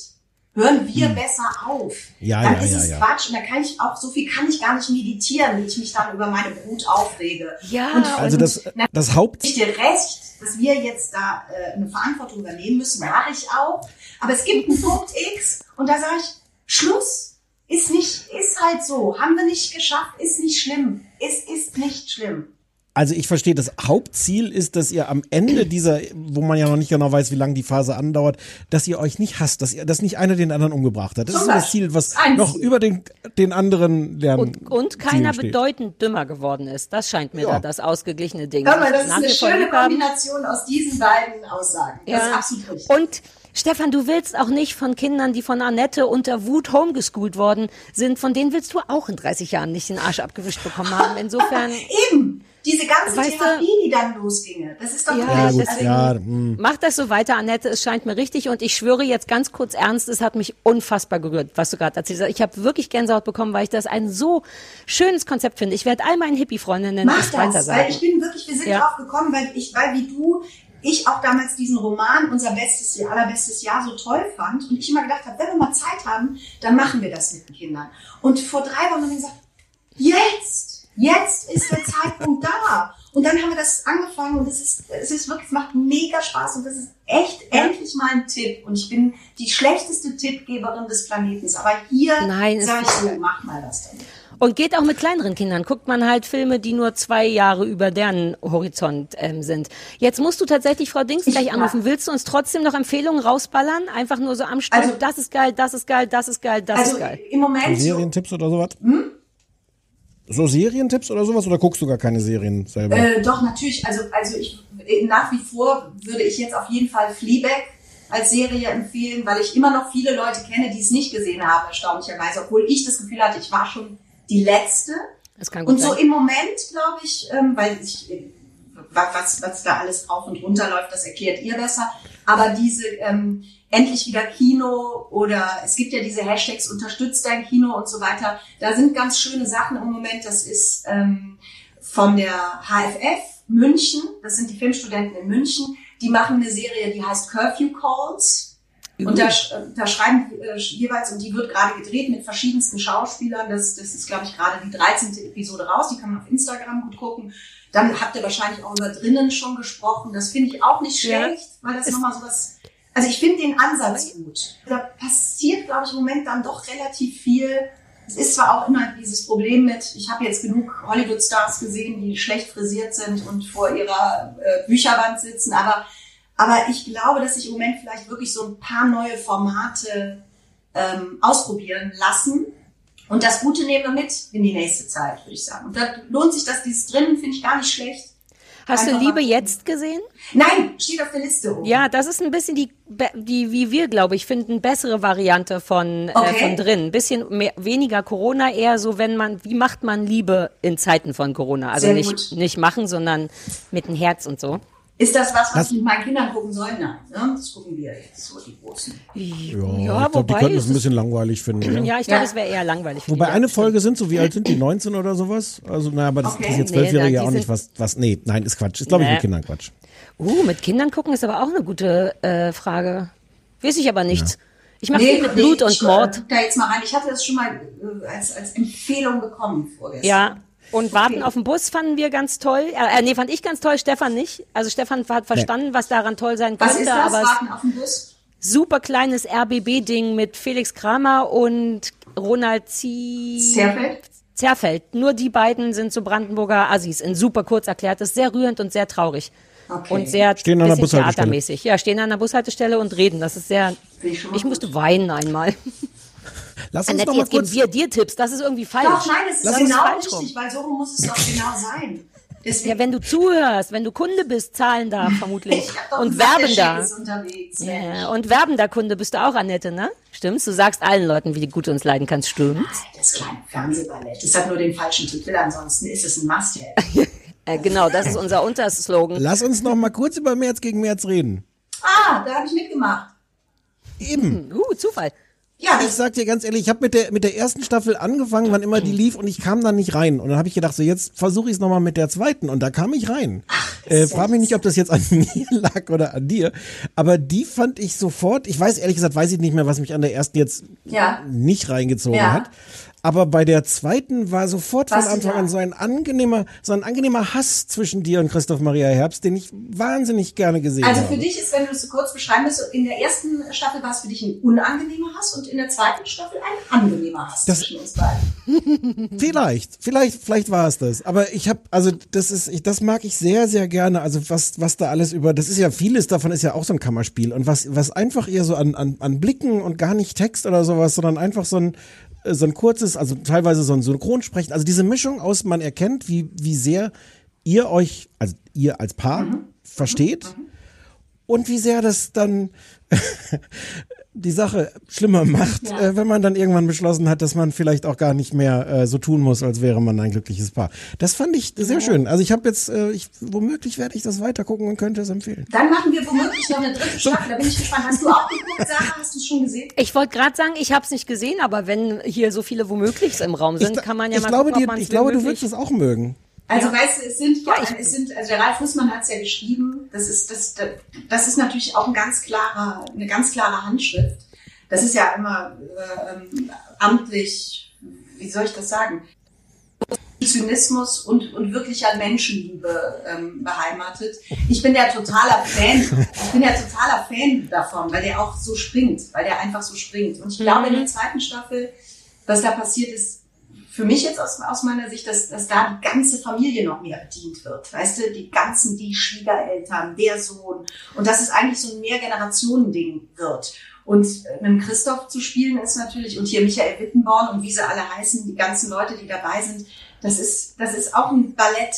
hören wir besser auf. Ja, dann ja, ist ja, es ja. Quatsch und da kann ich auch, so viel kann ich gar nicht meditieren, wie ich mich dann über meine Brut aufrege. Ja, und, Also und das, das Haupt, ich dir recht, dass wir jetzt da äh, eine Verantwortung übernehmen müssen, mache ich auch. Aber es gibt einen *laughs* Punkt X und da sage ich, Schluss. Ist nicht, ist halt so. Haben wir nicht geschafft, ist nicht schlimm. Es ist nicht schlimm. Also ich verstehe, das Hauptziel ist, dass ihr am Ende dieser, wo man ja noch nicht genau weiß, wie lange die Phase andauert, dass ihr euch nicht hasst, dass ihr, dass nicht einer den anderen umgebracht hat. Das Zum ist das. Ziel, was Ein noch Ziel. über den, den anderen lernen. und, und keiner bedeutend dümmer geworden ist. Das scheint mir Ja. da das ausgeglichene Ding. Hör mal, das ist eine schöne. Kombination aus diesen beiden Aussagen. Das ist absolut richtig. Und Stefan, du willst auch nicht von Kindern, die von Annette unter Wut homegeschoolt worden sind, von denen willst du auch in 30 Jahren nicht den Arsch abgewischt bekommen haben. Insofern *laughs* Eben. Diese ganze Weißt du- Therapie, die dann losginge. Das ist doch Ja, ja, wirklich, gut, also, ja, hm. mach das so weiter, Annette. Es scheint mir richtig und ich schwöre jetzt ganz kurz ernst, es hat mich unfassbar gerührt, was du gerade erzählt hast. Ich habe wirklich Gänsehaut bekommen, weil ich das ein so schönes Konzept finde. Ich werde all meinen Hippie-Freundinnen Mach das weiter das, weil ich bin wirklich, wir sind Ja. drauf gekommen, weil ich, weil wie du, ich auch damals diesen Roman, unser bestes Jahr, allerbestes Jahr so toll fand und ich immer gedacht habe, wenn wir mal Zeit haben, dann machen wir das mit den Kindern. Und vor drei Wochen haben wir gesagt, jetzt, jetzt ist der Zeitpunkt da. Und dann haben wir das angefangen und es ist, es ist wirklich, es macht mega Spaß und das ist echt endlich mal ein Tipp. Und ich bin die schlechteste Tippgeberin des Planetens. Aber hier sage ich so, mach mal das damit. Und geht auch mit kleineren Kindern. Guckt man halt Filme, die nur zwei Jahre über deren Horizont ähm, sind. Jetzt musst du tatsächlich Frau Dings gleich Ja. anrufen. Willst du uns trotzdem noch Empfehlungen rausballern? Einfach nur so am Stück. Also- das ist geil, das ist geil, das ist geil, das Also ist geil. im Moment so, Serientipps oder sowas? So Serientipps oder sowas? Oder guckst du gar keine Serien selber? Äh, doch, natürlich. Also, also ich, äh, nach wie vor würde ich jetzt auf jeden Fall Fleabag als Serie empfehlen, weil ich immer noch viele Leute kenne, die es nicht gesehen haben, erstaunlicherweise, obwohl ich das Gefühl hatte, ich war schon die Letzte. Das kann gut Und so sein. im Moment, glaube ich, ähm, weil ich, wa- was, was da alles rauf und runter läuft, das erklärt ihr besser. Aber diese ähm, endlich wieder Kino oder es gibt ja diese Hashtags unterstützt dein Kino und so weiter. Da sind ganz schöne Sachen im Moment. Das ist ähm, von der HFF München. Das sind die Filmstudenten in München. Die machen eine Serie, die heißt Curfew Calls. Und da, äh, da schreiben äh, jeweils, und die wird gerade gedreht mit verschiedensten Schauspielern. Das, das ist, glaube ich, gerade die 13. Episode raus. Die kann man auf Instagram gut gucken. Dann habt ihr wahrscheinlich auch über drinnen schon gesprochen. Das finde ich auch nicht Ja. schlecht, weil das nochmal sowas. Also ich finde den Ansatz gut. Da passiert, glaube ich, im Moment dann doch relativ viel. Es ist zwar auch immer dieses Problem mit, ich habe jetzt genug Hollywood-Stars gesehen, die schlecht frisiert sind und vor ihrer äh, Bücherwand sitzen, aber aber ich glaube, dass sich im Moment vielleicht wirklich so ein paar neue Formate ähm, ausprobieren lassen. Und das Gute nehmen wir mit in die nächste Zeit, würde ich sagen. Und da lohnt sich das, dieses drinnen, finde ich gar nicht schlecht. Hast du Einfach Liebe mal- jetzt gesehen? Nein, steht auf der Liste oben. Ja, das ist ein bisschen die, die wie wir, glaube ich, finden, bessere Variante von, äh, Okay. von drin. Ein bisschen mehr, weniger Corona, eher so, wenn man, wie macht man Liebe in Zeiten von Corona? Also Sehr nicht, gut. nicht machen, sondern mit dem Herz und so. Ist das was, was Das- ich mit meinen Kindern gucken soll? Nein, ne? das gucken wir jetzt, so die Großen. Ja, Ja, ich glaube, die könnten es es ein bisschen langweilig finden. *clears throat* Ja. Ja, ich glaube, Ja. es wäre eher langweilig. für Wobei die. eine Folge sind so, wie alt sind die? 19 oder sowas? Also, naja, aber das Okay. interessiert Nee, Zwölfjährige da- ja auch nicht, was, was, nee, nein, ist Quatsch. Ist, glaube ich, Nee. mit Kindern Quatsch. Uh, mit Kindern gucken ist aber auch eine gute äh, Frage. Weiß ich aber nicht. Ich mache viel mit nee, Blut und ich, äh, Mord. guck da jetzt mal rein. Ich hatte das schon mal äh, als, als Empfehlung bekommen vorgestern. Ja. Und warten Okay. auf den Bus fanden wir ganz toll. Äh, äh, nee, fand ich ganz toll, Stefan nicht. Also Stefan hat verstanden, was daran toll sein Was könnte, ist das? Warten auf den Bus? super kleines RBB-Ding mit Felix Kramer und Ronald Z Zerfeld? Zerfeld. Nur die beiden sind so Brandenburger Assis. In super kurz erklärt. Das ist sehr rührend und sehr traurig. Okay. Und sehr Stehen an der bisschen Bushaltestelle. theatermäßig. Ja, stehen an der Bushaltestelle und reden. Das ist sehr. Ich musste weinen einmal. *laughs* Lass uns Annette, doch mal jetzt geben kurz. wir dir Tipps. Das ist irgendwie falsch. Doch, nein, das ist genau ist falsch rum. richtig, weil so muss es doch genau sein. Deswegen, Ja, wenn du zuhörst, wenn du Kunde bist, zahlender *laughs* vermutlich. ich hab doch und werbender. Ja, und werbender Kunde bist du auch, Annette, ne? Stimmt's? Du sagst allen Leuten, wie gut du uns leiden kannst. Stimmt's? Das kleine Fernsehballett. Das hat nur den falschen Titel, ansonsten ist es ein Must-Have. *laughs* Äh, genau, das ist unser Unterslogan. Lass uns noch mal kurz über März gegen März reden. ah, da habe ich mitgemacht. Eben. Uh, Zufall. Ja, Ich sag dir ganz ehrlich, ich habe mit der, mit der ersten Staffel angefangen, wann immer die lief, und ich kam da nicht rein. Und dann habe ich gedacht, so jetzt versuche ich es nochmal mit der zweiten. Und da kam ich rein. Äh, ist ja frag mich nicht, ob das jetzt an *laughs* mir lag oder an dir. Aber die fand ich sofort, ich weiß ehrlich gesagt, weiß ich nicht mehr, was mich an der ersten jetzt Ja. nicht reingezogen Ja. hat. Aber bei der zweiten war sofort von Warst du Anfang an so ein angenehmer, so ein angenehmer Hass zwischen dir und Christoph Maria Herbst, den ich wahnsinnig gerne gesehen also habe. für dich ist, wenn du es so kurz beschreiben willst, in der ersten Staffel war es für dich ein unangenehmer Hass und in der zweiten Staffel ein angenehmer Hass Das- zwischen uns beiden. *laughs* Vielleicht, vielleicht, vielleicht war es das. Aber ich habe, also das ist, ich, das mag ich sehr, sehr gerne. Also was, was da alles über, das ist ja vieles davon ist ja auch so ein Kammerspiel und was, was einfach eher so an, an, an Blicken und gar nicht Text oder sowas, sondern einfach so ein, so ein kurzes, also teilweise so ein Synchronsprechen. Also diese Mischung aus, man erkennt, wie, wie sehr ihr euch, also ihr als Paar versteht und wie sehr das dann *laughs* die Sache schlimmer macht, äh, wenn man dann irgendwann beschlossen hat, dass man vielleicht auch gar nicht mehr äh, so tun muss, als wäre man ein glückliches Paar. Das fand ich sehr schön. Also ich habe jetzt, äh, ich, womöglich werde ich das weiter gucken und könnte es empfehlen. Dann machen wir womöglich noch eine dritte Staffel. Da bin ich gespannt. Hast du auch geguckt, Sarah? Hast du es schon gesehen? Ich wollte gerade sagen, ich habe es nicht gesehen, aber wenn hier so viele womöglichs im Raum sind, ich, kann man ja ich mal glaube, gucken, dir, ich glaube, du womöglich- würdest es auch mögen. Also weißt du, es sind, ja, es sind, also der Ralf Fußmann hat es ja geschrieben, das ist, das, das ist natürlich auch ein ganz klarer, eine ganz klare Handschrift. Das ist ja immer äh, ähm, amtlich, wie soll ich das sagen? Zynismus und, und wirklicher Menschenliebe ähm, beheimatet. Ich bin der totaler Fan. Ich bin der totaler Fan davon, weil der auch so springt, weil der einfach so springt. Und ich glaube, in der zweiten Staffel, was da passiert ist, für mich jetzt aus, aus meiner Sicht, dass, dass da die ganze Familie noch mehr bedient wird. Weißt du, die ganzen, die Schwiegereltern, der Sohn. Und dass es eigentlich so ein Mehrgenerationen-Ding wird. Und einen Christoph zu spielen ist natürlich, und hier Michael Wittenborn und wie sie alle heißen, die ganzen Leute, die dabei sind, das ist, das ist auch ein Ballett.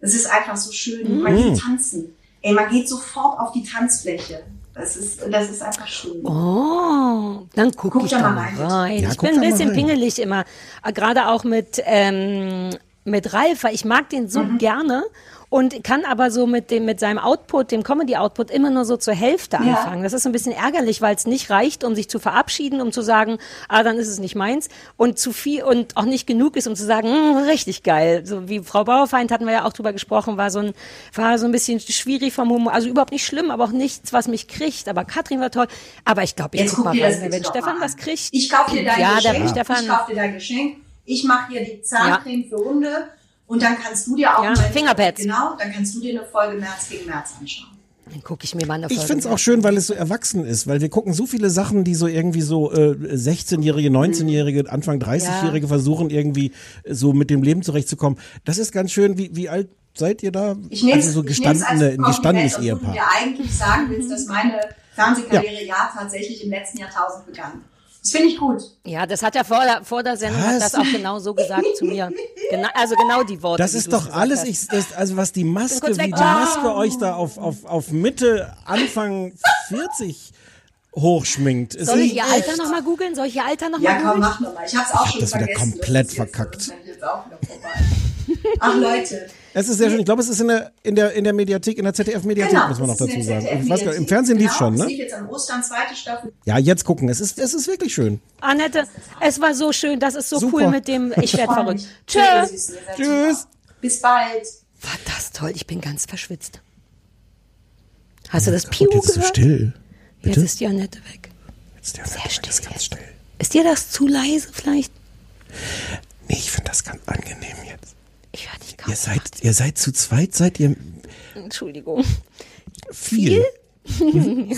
Das ist einfach so schön. Man geht tanzen. Ey, man geht sofort auf die Tanzfläche. Das ist, das ist einfach schön. Oh, dann guck, Guck ich da mal rein. rein. Ja, ich bin ein bisschen rein. pingelig immer, Äh, gerade auch mit ähm, mit Ralf, weil ich mag den so Mhm. gerne und kann aber so mit dem mit seinem Output, dem Comedy Output immer nur so zur Hälfte Ja. anfangen. Das ist so ein bisschen ärgerlich, weil es nicht reicht, um sich zu verabschieden, um zu sagen, ah, dann ist es nicht meins und zu viel und auch nicht genug ist, um zu sagen, "Hm, richtig geil. So wie Frau Bauerfeind hatten wir ja auch drüber gesprochen, war so ein war so ein bisschen schwierig vom Humor, also überhaupt nicht schlimm, aber auch nichts, was mich kriegt. Aber Katrin war toll. Aber ich glaube, ich Jetzt guck mal dir das rein, wenn Stefan was kriegt. Ich kaufe dir dein ja, Geschenk. Stefan. Ich kaufe dir dein Geschenk. Ich mache hier die Zahncreme für Hunde und dann kannst du dir auch Ja, Fingerpads. Genau, dann kannst du dir eine Folge März gegen März anschauen. Dann gucke ich mir mal eine Ich Folge finde es auch schön, weil es so erwachsen ist, weil wir gucken so viele Sachen, die so irgendwie so äh, 16-Jährige, 19-Jährige, Anfang 30-Jährige versuchen irgendwie äh, so mit dem Leben zurechtzukommen. Das ist ganz schön. Wie, wie alt seid ihr da? Ich nehme also so gestandene, ein gestandenes und du Ehepaar. mir eigentlich sagen willst, dass meine *laughs* Fernsehkarriere ja. tatsächlich im letzten Jahrtausend begann. Das finde ich gut. Ja, das hat er vor der, vor der Sendung hat das auch genau so gesagt zu mir. Genau, also genau die Worte. Das ist doch alles, ich, das, also was die Maske, wie die Maske euch da auf, auf, auf Mitte, Anfang *laughs* 40 hochschminkt. Soll ich ihr. Alter nochmal googeln? Soll ich ihr Alter nochmal Ja, komm, googeln? mach nochmal. Ich habe es auch schon das wieder vergessen. komplett Das ist jetzt- verkackt. Ist jetzt. Ach Leute, Es ist sehr schön. Ich glaube, es ist in der, in der, in der Mediathek, in der ZDF-Mediathek, genau. muss man noch ist dazu sagen. Ich weiß gar, Im. Fernsehen lief genau, schon, Das ne? lief jetzt an Ostern, zweite Staffel. Ja, jetzt gucken. Es ist, es ist wirklich schön. Annette, es war so schön. Das ist so Super. cool mit dem. Ich werde verrückt. Tschüss. super. Bis bald. War das toll. Ich bin ganz verschwitzt. Hast du das Gut, Piu jetzt ist so gehört? still. Jetzt Bitte? ist die Annette weg. Jetzt der Sehr still ist ganz jetzt. still. Ist dir das zu leise vielleicht? Nee, ich finde das ganz angenehm jetzt. Ich höre dich kaum. Ihr seid, ihr seid zu zweit, seid ihr Entschuldigung. viel. *laughs*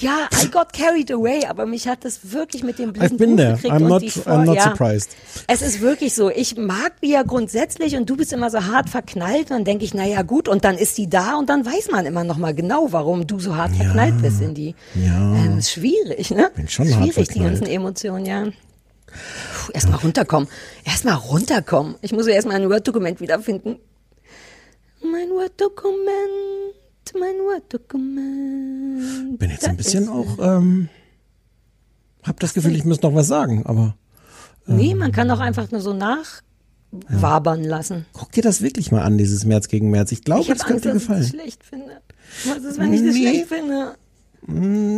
Ja, I got carried away, aber mich hat das wirklich mit dem blinden I've been there. gekriegt I'm not, die I'm not ja. surprised. Es ist wirklich so. Ich mag die ja grundsätzlich und du bist immer so hart verknallt. Und dann denke ich, na ja gut, und dann ist die da und dann weiß man immer noch mal genau, warum du so hart verknallt bist in die. Ja. Ähm, ist schwierig, ne? Bin schon hart schwierig, die verknallt. ganzen Emotionen, ja. Erstmal runterkommen. Erstmal runterkommen. Ich muss erstmal ein Word-Dokument wiederfinden. Mein Word-Dokument, mein Word-Dokument. Bin jetzt ein bisschen ist auch, ähm, hab das Gefühl, ich muss noch was sagen, aber Nee, man kann auch einfach nur so nachwabern lassen. guck dir das wirklich mal an, dieses März gegen März. Ich glaube, Ich Angst, könnte dir dass ich das gefallen. schlecht finde. Was ist, wenn ich das Nee. schlecht finde?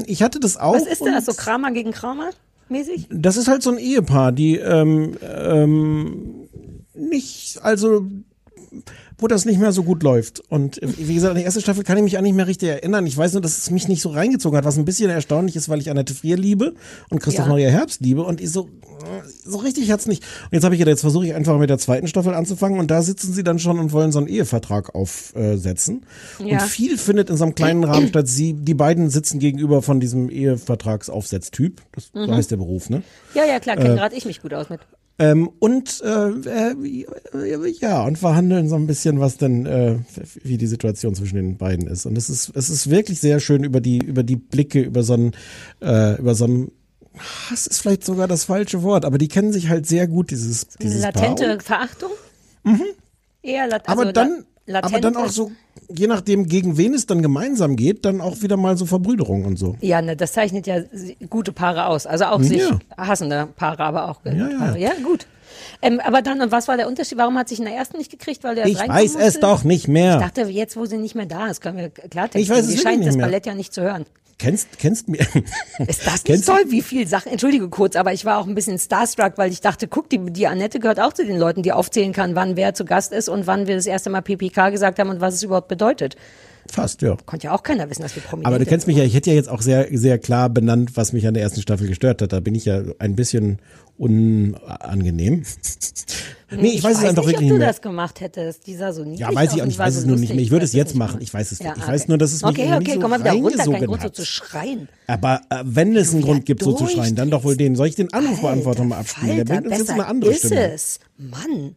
Ich hatte das auch. Was ist das? So Kramer gegen Kramer mäßig? Das ist halt so ein Ehepaar, die ähm, ähm, nicht, also wo das nicht mehr so gut läuft. Und äh, wie gesagt, an die erste Staffel kann ich mich auch nicht mehr richtig erinnern. Ich weiß nur, dass es mich nicht so reingezogen hat, was ein bisschen erstaunlich ist, weil ich Annette Frier liebe und Christoph Ja. Maria Herbst liebe und ich so, äh, so richtig hat's nicht. Und jetzt habe ich gedacht, jetzt versuche ich einfach mit der zweiten Staffel anzufangen und da sitzen sie dann schon und wollen so einen Ehevertrag aufsetzen. Ja. Und viel findet in so einem kleinen Rahmen *clears throat* statt. Sie, die beiden sitzen gegenüber von diesem Ehevertragsaufsetztyp. Das Mhm. so heißt der Beruf, ne? Ja, ja, klar, kenne gerade ich mich gut aus mit. Ähm, und äh, äh, ja, und verhandeln so ein bisschen, was denn, äh, wie die Situation zwischen den beiden ist. Und es ist, es ist wirklich sehr schön über die, über die Blicke, über so ein, äh, über so ein Hass ist vielleicht sogar das falsche Wort, aber die kennen sich halt sehr gut, dieses, dieses Latente Paar. Verachtung? Eher lat Aber also dann, la aber dann auch so, je nachdem, gegen wen es dann gemeinsam geht, dann auch wieder mal so Verbrüderung und so. Ja, ne, das zeichnet ja gute Paare aus. Also auch sich Ja. hassende Paare, aber auch Ja, ja. Paare. Ja, gut. Ähm, aber dann, und was war der Unterschied? Warum hat sich in der ersten nicht gekriegt? Weil der Ich weiß es musste? doch nicht Ich mehr. dachte, jetzt, wo sie nicht mehr da ist, können wir klar Ich weiß es Die scheint nicht das mehr. Ballett ja nicht zu hören. Kennst, kennst mir. *laughs* Ist das nicht toll, wie viel Sachen? Entschuldige kurz, aber ich war auch ein bisschen starstruck, weil ich dachte, guck, die, die Annette gehört auch zu den Leuten, die aufzählen kann, wann wer zu Gast ist und wann wir das erste Mal PPK gesagt haben und was es überhaupt bedeutet. Fast, ja. Konnte ja auch keiner wissen, dass wir prominent Aber du kennst mich ja, ich hätte ja jetzt auch sehr, sehr klar benannt, was mich an der ersten Staffel gestört hat. Da bin ich ja ein bisschen unangenehm. nee, ich, weiß es einfach nicht, wirklich ob nicht du mehr. das gemacht hättest. Dieser so niedlich Ja, weiß ich auch nicht, ich weiß es nur nicht mehr. Ich würde es jetzt machen. Ich weiß es Ja, nicht. Ich okay. weiß nur, dass es mich Okay, irgendwie okay, nicht so komm mal wieder runter. Kein Grund so zu schreien. Aber äh, wenn es einen Grund gibt, so zu schreien, dann doch wohl den. Soll ich den Anrufbeantworter mal abspielen? Der bringt uns jetzt eine andere ist Stimme. es. Mann.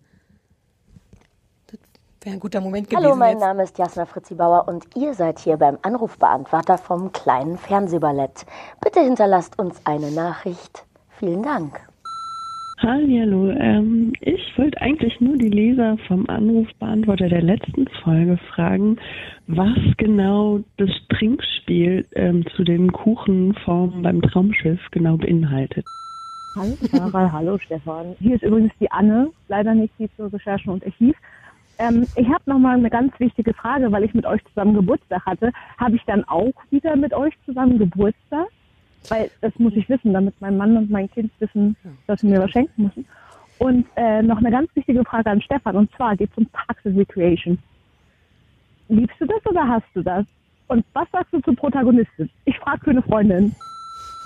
Das wäre ein guter Moment gewesen Hallo, mein jetzt. Name ist Jasna Fritzi Bauer und ihr seid hier beim Anrufbeantworter vom kleinen Fernsehballett. Bitte hinterlasst uns eine Nachricht. Vielen Dank. Hallo, ähm, ich wollte eigentlich nur die Leser vom Anrufbeantworter der letzten Folge fragen, was genau das Trinkspiel ähm, zu den Kuchenformen beim Traumschiff genau beinhaltet. Hallo Sarah, *laughs* hallo Stefan. Hier ist übrigens die Anne, leider nicht die für Recherchen und Archiv. Ähm, ich habe nochmal eine ganz wichtige Frage, weil ich mit euch zusammen Geburtstag hatte. Habe ich dann auch wieder mit euch zusammen Geburtstag? Weil das muss ich wissen, damit mein Mann und mein Kind wissen, dass sie mir was schenken müssen. Und äh, noch eine ganz wichtige Frage an Stefan, und zwar geht es um Parks and Recreation. Liebst du das oder hast du das? Und was sagst du zur Protagonistin? Ich frage für eine Freundin.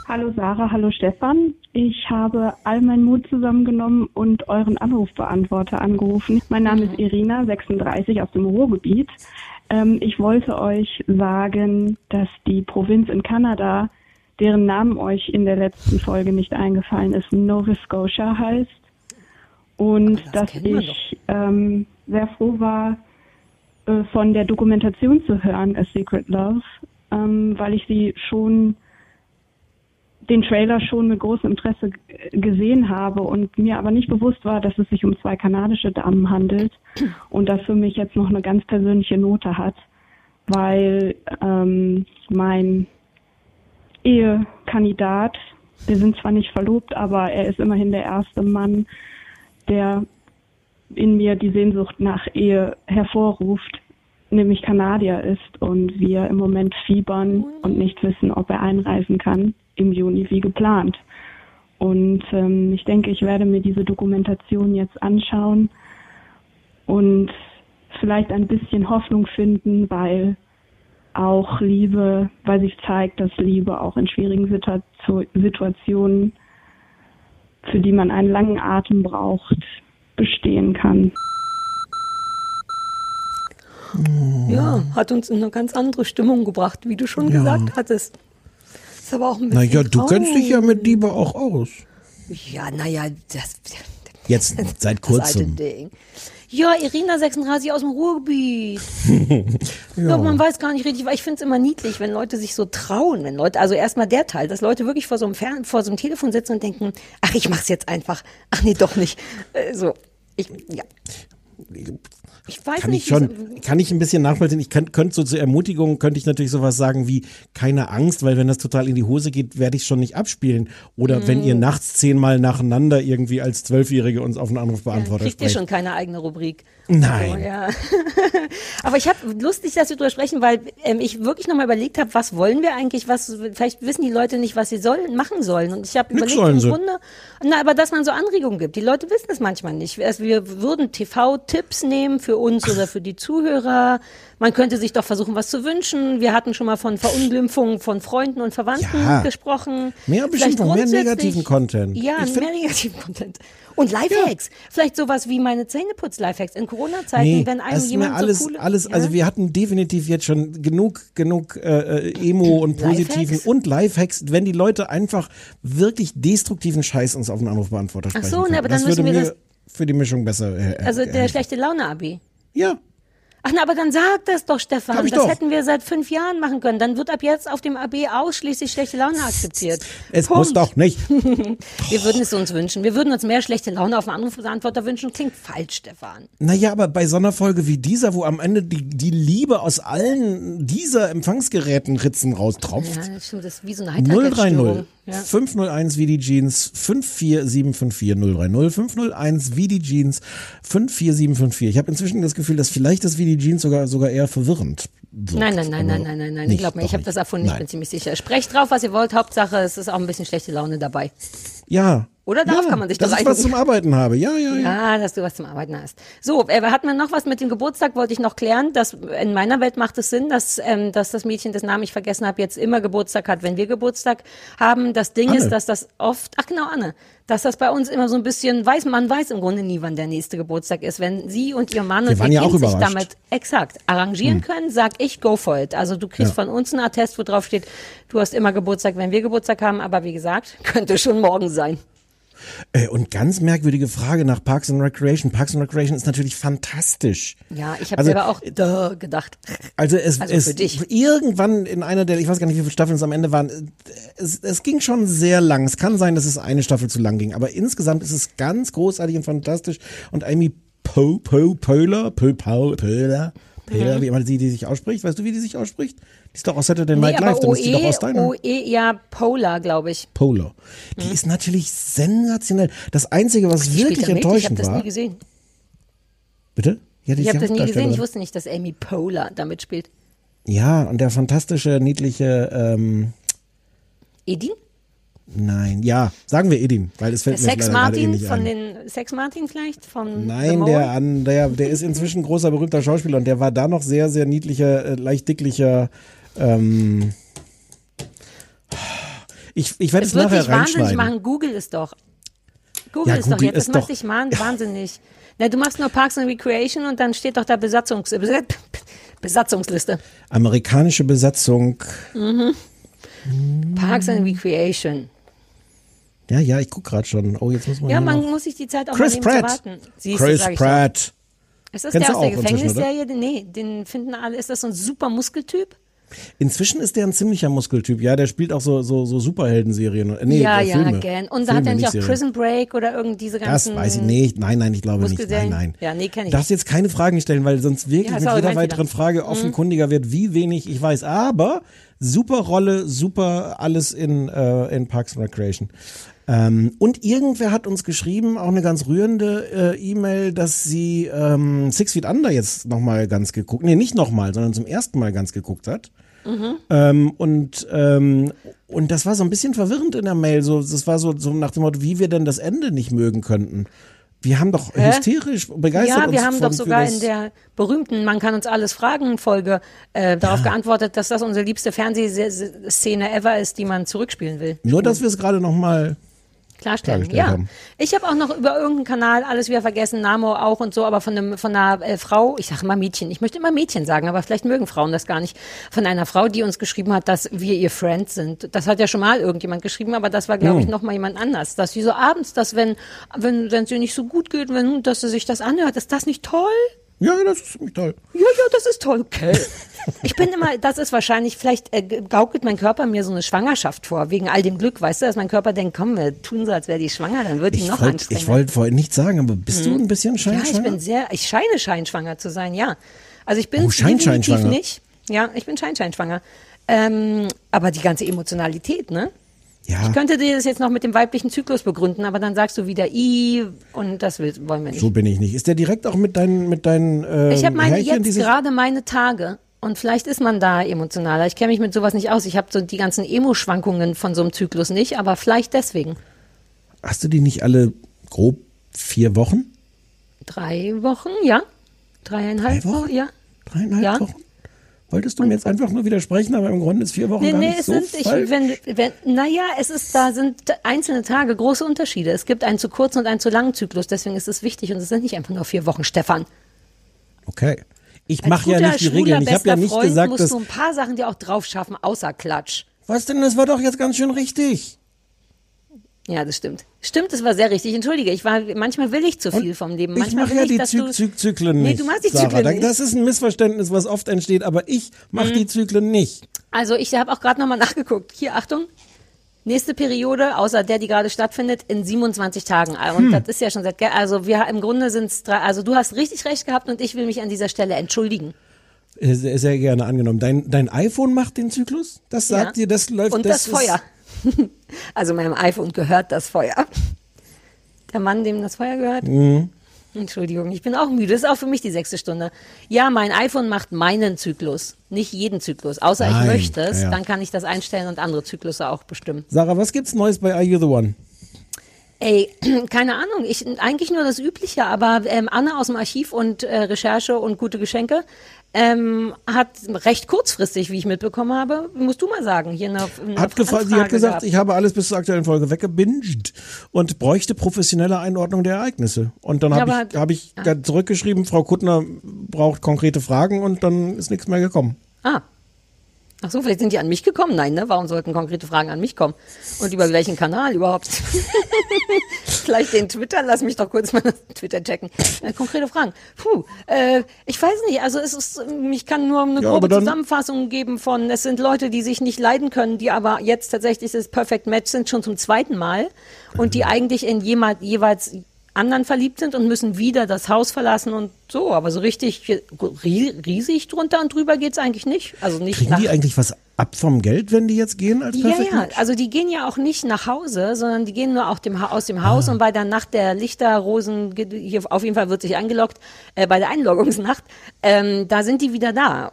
Hallo Sarah, hallo Stefan. Ich habe all meinen Mut zusammengenommen und euren Anrufbeantworter angerufen. Mein Name ist Irina, 36 aus dem Ruhrgebiet. Ähm, ich wollte euch sagen, dass die Provinz in Kanada, deren Namen euch in der letzten Folge nicht eingefallen ist, Nova Scotia heißt. Und dass ich ähm, sehr froh war, äh, von der Dokumentation zu hören, A Secret Love, ähm, weil ich sie schon den Trailer schon mit großem Interesse gesehen habe und mir aber nicht bewusst war, dass es sich um zwei kanadische Damen handelt und das für mich jetzt noch eine ganz persönliche Note hat, weil ähm, mein Ehekandidat, wir sind zwar nicht verlobt, aber er ist immerhin der erste Mann, der in mir die Sehnsucht nach Ehe hervorruft, nämlich Kanadier ist und wir im Moment fiebern und nicht wissen, ob er einreisen kann im Juni wie geplant. Und ähm, ich denke, ich werde mir diese Dokumentation jetzt anschauen und vielleicht ein bisschen Hoffnung finden, weil auch Liebe, weil sich zeigt, dass Liebe auch in schwierigen Situa- Situationen, für die man einen langen Atem braucht, bestehen kann. Ja, hat uns in eine ganz andere Stimmung gebracht, wie du schon Ja. gesagt hattest. Ist aber auch ein bisschen. Naja, du kennst dich ja mit Liebe auch aus. Ja, naja, das. Jetzt *laughs* seit Das alte kurzem. Ja, Irina 36 aus dem Ruhrgebiet. *laughs* Ja. ja. man weiß gar nicht richtig, weil ich finde es immer niedlich, wenn Leute sich so trauen, wenn Leute, also erstmal der Teil, dass Leute wirklich vor so einem Fern vor so einem Telefon sitzen und denken, ach, ich mach's jetzt einfach. Ach nee, doch nicht. Äh, so. Ich, ja. Ich weiß Kann nicht, ich schon, kann ich ein bisschen nachvollziehen. Ich könnte könnt so zur Ermutigung, könnte ich natürlich sowas sagen wie, keine Angst, weil wenn das total in die Hose geht, werde ich schon nicht abspielen. Oder wenn Mm. ihr nachts zehnmal nacheinander irgendwie als Zwölfjährige uns auf einen Anrufbeantworter kriegt ihr schon keine eigene Rubrik. Nein. So, ja. *laughs* Aber ich habe lustig, dass wir drüber sprechen, weil ähm, ich wirklich nochmal überlegt habe, was wollen wir eigentlich, was vielleicht wissen die Leute nicht, was sie sollen, machen sollen. Und ich habe überlegt, im. Grunde, na, aber dass man so Anregungen gibt. Die Leute wissen es manchmal nicht. Also wir würden TV-Tipps nehmen für uns oder für die Zuhörer. Man könnte sich doch versuchen, was zu wünschen. Wir hatten schon mal von Verunglimpfung von Freunden und Verwandten Ja. gesprochen. Mehr Beschimpfung, mehr negativen Content. Ja, Ich mehr negativen Content. Und Lifehacks. Vielleicht sowas wie meine Zähneputz-Lifehacks in Corona-Zeiten, Nee, wenn einem das ist jemand alles, so coole, alles, ja? also wir hatten definitiv jetzt schon genug, genug äh, äh, Emo und positiven Lifehacks? und Lifehacks, wenn die Leute einfach wirklich destruktiven Scheiß uns auf den Anrufbeantworter Ach sprechen so, ne, aber dann müssen wir mir das- für die Mischung besser äh, Also äh, der schlechte Laune-Abi. Ja. Ach na, aber dann sag das doch, Stefan. Das doch. hätten wir seit fünf Jahren machen können. Dann wird ab jetzt auf dem AB ausschließlich schlechte Laune akzeptiert. Es Punkt. muss doch nicht. *laughs* Wir würden es uns wünschen. Wir würden uns mehr schlechte Laune auf den Anrufbeantworter wünschen. Klingt falsch, Stefan. Naja, aber bei so einer Folge wie dieser, wo am Ende die, die Liebe aus allen dieser Empfangsgeräten Ritzen raustropft. Ja, das stimmt. Das ist wie so eine 030 Heiterkeitsstörung. Ja. 501 wie die Jeans 54754 030 501 wie die Jeans 54754. Ich habe inzwischen das Gefühl, dass vielleicht das wie die Jeans sogar sogar eher verwirrend wirkt. Nein, nein, nein, Aber nein, nein, nein, nein. nicht, Glaub mir, ich habe das erfunden, ich Nein. bin ziemlich sicher. Sprecht drauf, was ihr wollt. Hauptsache, es ist auch ein bisschen schlechte Laune dabei. Ja. Oder darauf ja, kann man sich dass doch ich was zum Arbeiten habe. Ja, ja, ja. Ja, dass du was zum Arbeiten hast. So, äh, hat man noch was mit dem Geburtstag, wollte ich noch klären. Dass in meiner Welt macht es Sinn, dass, ähm, dass das Mädchen, das Namen ich vergessen habe, jetzt immer Geburtstag hat, wenn wir Geburtstag haben. Das Ding Anne. ist, dass das oft, ach genau, Anne, dass das bei uns immer so ein bisschen weiß, man weiß im Grunde nie, wann der nächste Geburtstag ist. Wenn sie und ihr Mann Wir und ihr ja Kind sich. Hm. damit exakt arrangieren können, sag ich, go for it. Also du kriegst Ja. von uns einen Attest, wo drauf steht, du hast immer Geburtstag, wenn wir Geburtstag haben. Aber wie gesagt, *laughs* könnte schon morgen sein. Äh, Und ganz merkwürdige Frage nach Parks and Recreation. Parks and Recreation ist natürlich fantastisch. Ja, ich habe Also, selber auch duh, gedacht. Also es, Also es irgendwann in einer der, ich weiß gar nicht, wie viele Staffeln es am Ende waren, äh, es, es ging schon sehr lang. Es kann sein, dass es eine Staffel zu lang ging, aber insgesamt ist es ganz großartig und fantastisch. Und Amy Po, Po, Poehler, Po, Po, Poehler, Mhm. wie immer sie die sich ausspricht. Weißt du, wie die sich ausspricht? Die ist doch aus Saturday Nee, Night Live, aber dann ist die doch aus OE, deiner. OE, ja, Polar, glaube ich. Polar. Die ist natürlich sensationell. Das Einzige, was Die wirklich da mit, Ich habe enttäuschend das war. nie gesehen. Bitte? Ja, Ich habe das nie gesehen. Ich wusste nicht, dass Amy Poehler damit spielt. Ja, und der fantastische, niedliche, ähm, Edin? Nein, ja, sagen wir Edin, weil es Der fällt mir Sex Martin nicht von ein. den Sex Martin vielleicht? Von Nein, der, an, der, der ist inzwischen großer, berühmter Schauspieler und der war da noch sehr, sehr niedlicher, äh, leicht dicklicher. Ähm, ich ich werde es Es nachher wahnsinnig machen. Google es doch. Google Ja, es doch jetzt. Das ist macht doch- dich wahn- wahnsinnig. *laughs* Na, du machst nur Parks and Recreation und dann steht doch da Besatzungs *laughs* Besatzungsliste. Amerikanische Besatzung. Mhm. Parks and Recreation. Ja, ja, ich guck gerade schon. Oh, jetzt muss man Ja, man noch. muss sich die Zeit auch Chris mal nehmen zu Pratt. warten. Siehst du, Chris doch. Pratt. Ist das Kennst der du aus der? Gefängnisserie? Nee, den finden alle. Ist das so ein super Muskeltyp? Inzwischen ist der ein ziemlicher Muskeltyp. Ja, der spielt auch so, so, so Superhelden-Serien. Nee, ja, äh, ja, Filme. gern. Und da hat Filme, er nicht auch Serien. Prison Break oder irgend diese Das ganzen. weiß ich nicht. Nein, nein, ich glaube nicht. Nein, nein. Ja, nee, kenn ich Du darfst jetzt keine Fragen stellen, weil sonst wirklich Ja, mit jeder weiteren wieder. Frage Mhm. offenkundiger wird, wie wenig ich weiß. Aber super Rolle, super alles in, äh, in Parks and Recreation. Ähm, und irgendwer hat uns geschrieben, auch eine ganz rührende äh, E-Mail, dass sie ähm, Six Feet Under jetzt nochmal ganz geguckt, nee, nicht nochmal, sondern zum ersten Mal ganz geguckt hat. Mhm. Ähm, und, ähm, und das war so ein bisschen verwirrend in der Mail. So, das war so, so nach dem Motto, wie wir denn das Ende nicht mögen könnten. Wir haben doch Hä? hysterisch begeistert Ja, uns wir haben von, doch sogar in der berühmten Man kann uns alles fragen Folge äh, darauf geantwortet, dass das unsere liebste Fernsehszene ever ist, die man zurückspielen will. Nur, dass wir es gerade nochmal Klarstellen. Ja. haben. Ich habe auch noch über irgendeinen Kanal alles wieder vergessen, Namo auch und so, aber von, einem, von einer äh, Frau, ich sage immer Mädchen, ich möchte immer Mädchen sagen, aber vielleicht mögen Frauen das gar nicht, von einer Frau, die uns geschrieben hat, dass wir ihr Friends sind. Das hat ja schon mal irgendjemand geschrieben, aber das war, glaube ich, Hm. noch mal jemand anders. Dass sie so abends, dass wenn wenn wenn es ihr nicht so gut geht, wenn, dass sie sich das anhört, ist das nicht toll? Ja, das ist ziemlich toll. Ja, ja, das ist toll. Okay. Ich bin immer, das ist wahrscheinlich, vielleicht äh, gaukelt mein Körper mir so eine Schwangerschaft vor, wegen all dem Glück, weißt du, dass mein Körper denkt, komm, wir tun so, als wäre die schwanger, dann wird die Ich noch wollte anstrengender. ich wollte vorhin nicht sagen, aber bist du Mhm. ein bisschen Ja, scheinschwanger? ich bin sehr, ich scheine scheinschwanger zu sein, ja. Also ich bin Oh, Schein- definitiv nicht. Ja, ich bin scheinscheinschwanger. Ähm, aber die ganze Emotionalität, ne? Ja. Ich könnte dir das jetzt noch mit dem weiblichen Zyklus begründen, aber dann sagst du wieder I und das will, wollen wir nicht. So bin ich nicht. Ist der direkt auch mit deinen, mit deinen äh, Ich habe meine Härchen, jetzt gerade meine Tage und vielleicht ist man da emotionaler. Ich kenne mich mit sowas nicht aus. Ich habe so die ganzen Emo-Schwankungen von so einem Zyklus nicht, aber vielleicht deswegen. Hast du die nicht alle grob vier Wochen? Drei Wochen, ja. Dreieinhalb Drei Wochen? Wochen, ja. Dreieinhalb Ja. Wochen? Wolltest du mir jetzt einfach nur widersprechen, aber im Grunde ist vier Wochen Nee, gar nee, nicht es so sind, ich, wenn, wenn, naja, es ist, da sind einzelne Tage große Unterschiede. Es gibt einen zu kurzen und einen zu langen Zyklus, deswegen ist es wichtig und es sind nicht einfach nur vier Wochen, Stefan. Okay. Ich mache ja nicht die Regeln. Ich habe ja nicht Freund gesagt, musst dass. du ein paar Sachen dir auch drauf schaffen, außer Klatsch. Was denn? Das war doch jetzt ganz schön richtig. Ja, das stimmt. Stimmt, das war sehr richtig. Entschuldige, ich war, manchmal will ich zu viel vom Leben. Ich Manchmal mache will ja ich, die dass Zy Zy Zyklen nicht. Nee, du machst die Sarah. Zyklen nicht. Das ist ein Missverständnis, was oft entsteht, aber ich mache Mhm. die Zyklen nicht. Also ich habe auch gerade nochmal nachgeguckt. Hier, Achtung. Nächste Periode, außer der, die gerade stattfindet, in 27 Tagen. Und Hm. das ist ja schon seit, also wir im Grunde sind es drei, also du hast richtig recht gehabt und ich will mich an dieser Stelle entschuldigen. Äh, Sehr, sehr gerne angenommen. Dein, dein iPhone macht den Zyklus? Das sagt Ja. dir, das läuft. Und das, ist- Feuer. *laughs* also meinem iPhone gehört das Feuer. Der Mann, dem das Feuer gehört. Mhm. Entschuldigung, ich bin auch müde. Das ist auch für mich die sechste Stunde. Ja, mein iPhone macht meinen Zyklus, nicht jeden Zyklus. Außer Nein, ich möchte es, ja. dann kann ich das einstellen und andere Zyklusse auch bestimmen. Sarah, was gibt's Neues bei Are You the One? Ey, *clears throat* keine Ahnung, ich eigentlich nur das Übliche, aber ähm, Anne aus dem Archiv und äh, Recherche und gute Geschenke ähm, hat recht kurzfristig, wie ich mitbekommen habe, musst du mal sagen, hier eine, eine Hat gefragt, sie Anfrage hat gesagt, gehabt. ich habe alles bis zur aktuellen Folge weggebinged und bräuchte professionelle Einordnung der Ereignisse. Und dann Ja, habe aber- ich, hab ich da zurückgeschrieben, Frau Kuttner braucht konkrete Fragen und dann ist nichts mehr gekommen. Ah. Ach so, vielleicht sind die an mich gekommen. Nein, ne? Warum sollten konkrete Fragen an mich kommen? Und über welchen Kanal überhaupt? *laughs* vielleicht den Twitter. Lass mich doch kurz mal *laughs* Twitter checken. Äh, konkrete Fragen. Puh, äh, ich weiß nicht. Also es ist, ich kann nur eine Ja, grobe dann- Zusammenfassung geben von, es sind Leute, die sich nicht leiden können, die aber jetzt tatsächlich das Perfect Match sind, schon zum zweiten Mal. Und die eigentlich in jemals, jeweils anderen verliebt sind und müssen wieder das Haus verlassen und so. Aber so richtig rie- riesig drunter und drüber geht's eigentlich nicht. Also nicht Kriegen nach die eigentlich was ab vom Geld, wenn die jetzt gehen als ja, Perfect ja, Match? also die gehen ja auch nicht nach Hause, sondern die gehen nur auch dem, Ha- aus dem Ah. Haus und bei der Nacht der Lichterrosen, hier auf jeden Fall wird sich eingeloggt, äh, bei der Einloggungsnacht, ähm, da sind die wieder da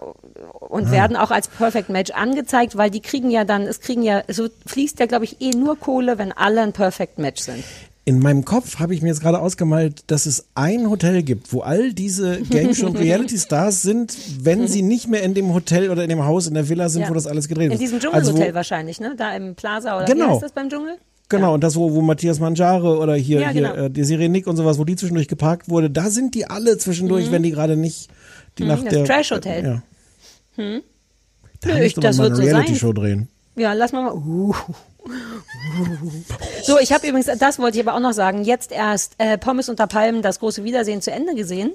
und Ah. werden auch als Perfect Match angezeigt, weil die kriegen ja dann, es kriegen ja, so fließt ja glaube ich eh nur Kohle, wenn alle ein Perfect Match sind. In meinem Kopf habe ich mir jetzt gerade ausgemalt, dass es ein Hotel gibt, wo all diese Game Show und *laughs* Reality Stars sind, wenn sie nicht mehr in dem Hotel oder in dem Haus in der Villa sind, Ja. wo das alles gedreht In ist. diesem Also Dschungelhotel wo, wahrscheinlich, ne? Da im Plaza oder wie Genau. heißt das beim Dschungel? Genau, und das, wo, wo Matthias Manjare oder hier, Ja, hier genau. äh, Desiree Nick und sowas, wo die zwischendurch geparkt wurde, da sind die alle zwischendurch, wenn die gerade nicht die Mhm, Nacht das der Trash-Hotel. Ja. Hm? Da Nö, müsste ich- man das mal wird eine so sein. Reality-Show drehen. Ja, lass mal mal. Uh. So, ich habe übrigens, das wollte ich aber auch noch sagen, jetzt erst äh, Pommes unter Palmen, das große Wiedersehen zu Ende gesehen.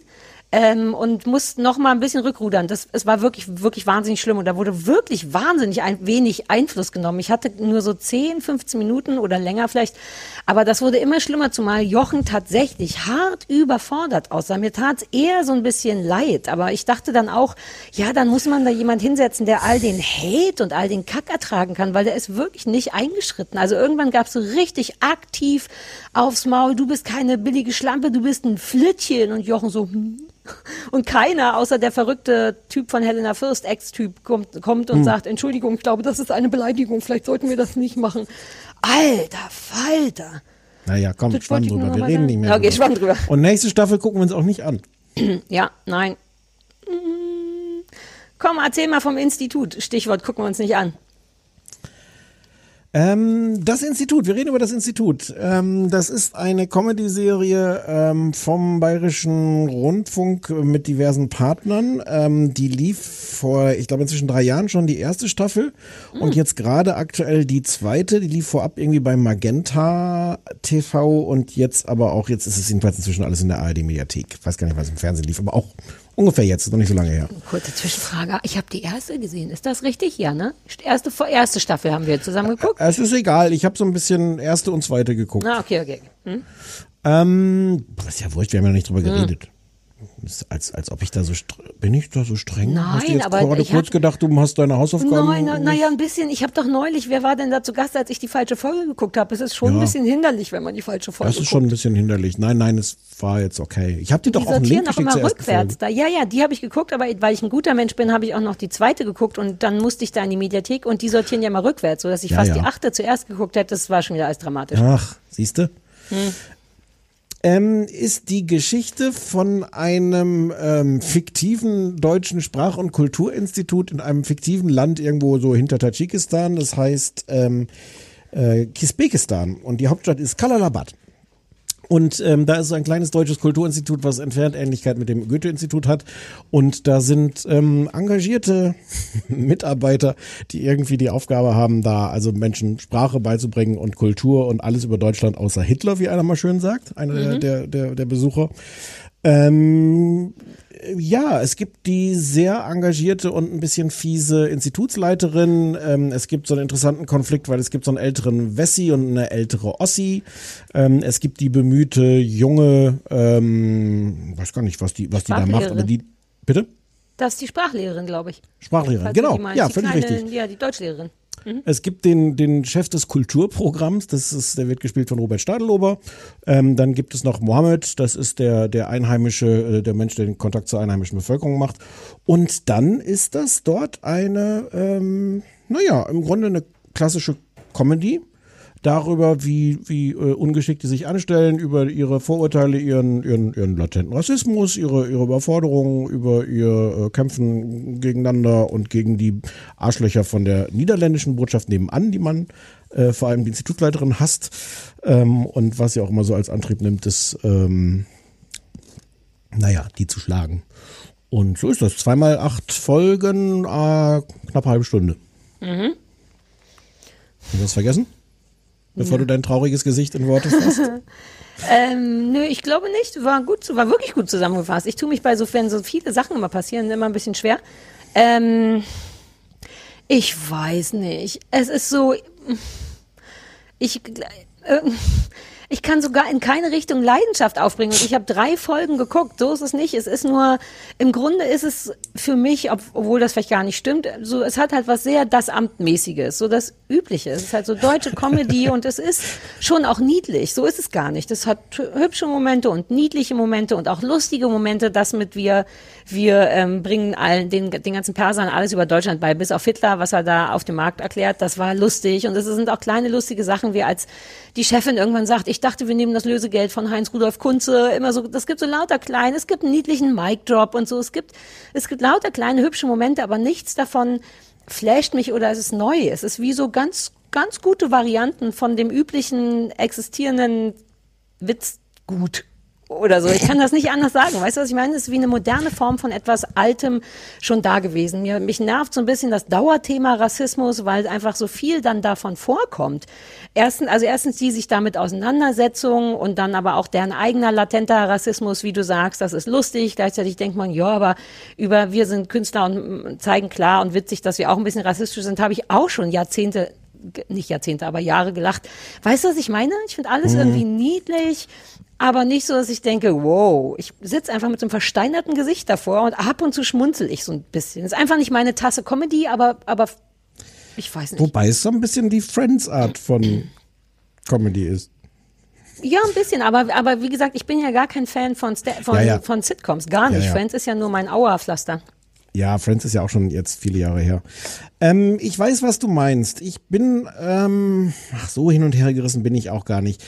Ähm, und muss noch mal ein bisschen rückrudern. Das, es war wirklich, wirklich wahnsinnig schlimm und da wurde wirklich wahnsinnig ein, wenig Einfluss genommen. Ich hatte nur so 10, 15 Minuten oder länger vielleicht, aber das wurde immer schlimmer, zumal Jochen tatsächlich hart überfordert aussah. Mir tat eher so ein bisschen leid, aber ich dachte dann auch, ja, dann muss man da jemand hinsetzen, der all den Hate und all den Kack ertragen kann, weil der ist wirklich nicht eingeschritten. Also irgendwann gab es so richtig aktiv aufs Maul, du bist keine billige Schlampe, du bist ein Flittchen und Jochen so, hm. Und keiner, außer der verrückte Typ von Helena Fürst, Ex-Typ, kommt, kommt und Hm. sagt, Entschuldigung, ich glaube, das ist eine Beleidigung, vielleicht sollten wir das nicht machen. Alter Falter. Naja, komm, Das schwamm drüber. Wir reden nicht mehr. Okay, schwamm drüber. Und nächste Staffel gucken wir uns auch nicht an. *clears throat* Ja, nein. Mm. Komm, erzähl mal vom Institut. Stichwort gucken wir uns nicht an. Ähm, das Institut, wir reden über das Institut. Ähm, das ist eine Comedy-Serie ähm, vom Bayerischen Rundfunk mit diversen Partnern. Ähm, die lief vor, ich glaube inzwischen drei Jahren schon die erste Staffel und jetzt gerade aktuell die zweite. Die lief vorab irgendwie bei Magenta TV und jetzt aber auch, jetzt ist es jedenfalls inzwischen alles in der ARD-Mediathek. Ich weiß gar nicht, was im Fernsehen lief, aber auch ungefähr jetzt, noch nicht so lange her. Kurze Zwischenfrage. Ich habe die erste gesehen. Ist das richtig? Ja, ne? Erste, erste Staffel haben wir zusammen geguckt. Es ist egal, ich habe so ein bisschen erste und zweite geguckt. Ah, okay, okay. Hm? Ähm, ist ja wurscht, wir haben ja noch nicht drüber Hm. geredet. Ist als, als ob ich da so bin ich da so streng? Nein, hast du jetzt aber gerade kurz hab- gedacht, du hast deine Hausaufgaben. Nein, na, naja, ein bisschen. Ich habe doch neulich, wer war denn da zu Gast, als ich die falsche Folge geguckt habe? Es ist schon Ja. ein bisschen hinderlich, wenn man die falsche Folge Das ist schon ein bisschen hinderlich. Nein, nein, es war jetzt okay. Ich habe doch die auch einen sortieren Link auch immer rückwärts. Da, ja, ja, die habe ich geguckt, aber weil ich ein guter Mensch bin, habe ich auch noch die zweite geguckt und dann musste ich da in die Mediathek und die sortieren ja immer rückwärts, sodass ich Ja, fast ja. die achte zuerst geguckt hätte. Das war schon wieder alles dramatisch. Ach, siehste. Hm. Ähm, ist die Geschichte von einem ähm, fiktiven deutschen Sprach- und Kulturinstitut in einem fiktiven Land irgendwo so hinter Tadschikistan. Das heißt ähm, äh, Kisbekistan und die Hauptstadt ist Kalalabad. Und ähm, da ist so ein kleines deutsches Kulturinstitut, was entfernt Ähnlichkeit mit dem Goethe-Institut hat. Und da sind ähm, engagierte *laughs* Mitarbeiter, die irgendwie die Aufgabe haben, da also Menschen Sprache beizubringen und Kultur und alles über Deutschland außer Hitler, wie einer mal schön sagt, einer Mhm. der, der, der Besucher. Ähm, ja, es gibt die sehr engagierte und ein bisschen fiese Institutsleiterin. Ähm, es gibt so einen interessanten Konflikt, weil es gibt so einen älteren Wessi und eine ältere Ossi. Ähm, es gibt die bemühte junge, ähm, weiß gar nicht, was die, was die da macht, aber die, bitte? Das ist die Sprachlehrerin, glaube ich. Sprachlehrerin, Falls genau. Ja, völlig kleine, richtig. Ja, die Deutschlehrerin. Mhm. Es gibt den, den Chef des Kulturprogramms, das ist, der wird gespielt von Robert Stadelober. Ähm, dann gibt es noch Mohammed, das ist der, der einheimische, äh, der Mensch, der den Kontakt zur einheimischen Bevölkerung macht. Und dann ist das dort eine, ähm, naja, im Grunde eine klassische Comedy darüber, wie, wie äh, ungeschickt die sich anstellen, über ihre Vorurteile, ihren, ihren, ihren latenten Rassismus, ihre, ihre Überforderungen, über ihr äh, Kämpfen gegeneinander und gegen die Arschlöcher von der niederländischen Botschaft nebenan, die man äh, vor allem die Institutsleiterin hasst ähm, und was sie auch immer so als Antrieb nimmt, ist, ähm, naja, die zu schlagen. Und so ist das. Zweimal acht Folgen, äh, knapp halbe Stunde. Mhm. Hast du was vergessen? Bevor Ja. du dein trauriges Gesicht in Worte fasst. *laughs* Ähm, nö, ich glaube nicht. War gut, war wirklich gut zusammengefasst. Ich tue mich bei so, wenn so viele Sachen immer passieren, immer ein bisschen schwer. Ähm, ich weiß nicht. Es ist so, ich, äh, ich kann sogar in keine Richtung Leidenschaft aufbringen. Und ich habe drei Folgen geguckt. So ist es nicht. Es ist nur, im Grunde ist es für mich, obwohl das vielleicht gar nicht stimmt, so, es hat halt was sehr das Amtmäßiges, so das Übliche. Es ist halt so deutsche Comedy *laughs* und es ist schon auch niedlich. So ist es gar nicht. Es hat hübsche Momente und niedliche Momente und auch lustige Momente. Das mit wir, wir ähm, bringen allen, den, den ganzen Persern alles über Deutschland bei, bis auf Hitler, was er da auf dem Markt erklärt. Das war lustig. Und es sind auch kleine lustige Sachen, wie als die Chefin irgendwann sagt, ich dachte, wir nehmen das Lösegeld von Heinz Rudolf Kunze, immer so, das gibt so lauter kleine, es gibt einen niedlichen Mic-Drop und so, es gibt, es gibt lauter kleine hübsche Momente, aber nichts davon flasht mich oder es ist neu. Es ist wie so ganz, ganz gute Varianten von dem üblichen existierenden Witzgut oder so. Ich kann das nicht anders sagen. Weißt du, was ich meine? Es ist wie eine moderne Form von etwas Altem schon da gewesen. Mir, mich nervt so ein bisschen das Dauerthema Rassismus, weil einfach so viel dann davon vorkommt. Erstens, also erstens die sich damit Auseinandersetzung und dann aber auch deren eigener latenter Rassismus, wie du sagst, das ist lustig. Gleichzeitig denkt man, ja, aber über wir sind Künstler und zeigen klar und witzig, dass wir auch ein bisschen rassistisch sind, habe ich auch schon Jahrzehnte nicht Jahrzehnte, aber Jahre gelacht. Weißt du, was ich meine? Ich finde alles mhm. irgendwie niedlich aber nicht so, dass ich denke, wow, ich sitze einfach mit so einem versteinerten Gesicht davor und ab und zu schmunzel ich so ein bisschen. Das ist einfach nicht meine Tasse Comedy, aber, aber ich weiß nicht. Wobei es so ein bisschen die Friends-Art von Comedy ist. Ja, ein bisschen, aber, aber wie gesagt, ich bin ja gar kein Fan von, von, ja, ja. von Sitcoms, gar nicht. Ja, Friends ist ja nur mein Auerpflaster. Ja, Friends ist ja auch schon jetzt viele Jahre her. Ähm, ich weiß, was du meinst. Ich bin, ähm, ach, so hin und her gerissen bin ich auch gar nicht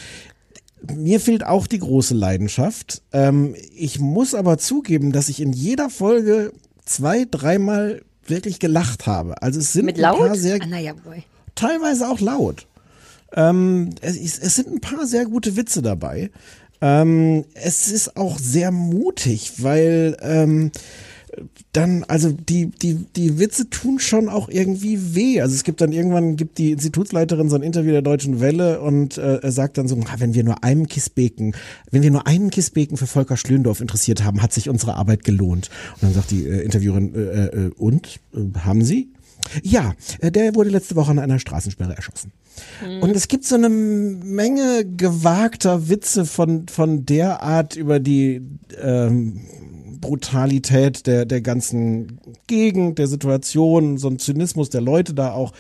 mir fehlt auch die große Leidenschaft. Ähm, ich muss aber zugeben, dass ich in jeder Folge zwei, dreimal wirklich gelacht habe. Also es sind Mit laut? ein paar sehr, ah, naja, boy. teilweise auch laut. Ähm, es, es, sind ein paar sehr gute Witze dabei. Ähm, es ist auch sehr mutig, weil ähm, dann, also die, die, die Witze tun schon auch irgendwie weh. Also es gibt dann irgendwann, gibt die Institutsleiterin so ein Interview der Deutschen Welle und äh, sagt dann so, wenn wir nur einen Kissbeken, wenn wir nur einen Kissbeken für Volker Schlöndorf interessiert haben, hat sich unsere Arbeit gelohnt. Und dann sagt die äh, Interviewerin, äh, äh, und, äh, haben Sie? Ja, äh, der wurde letzte Woche an einer Straßensperre erschossen. Mhm. Und es gibt so eine Menge gewagter Witze von, von der Art über die ähm, Brutalität der, der ganzen Gegend, der Situation, so ein Zynismus der Leute da auch,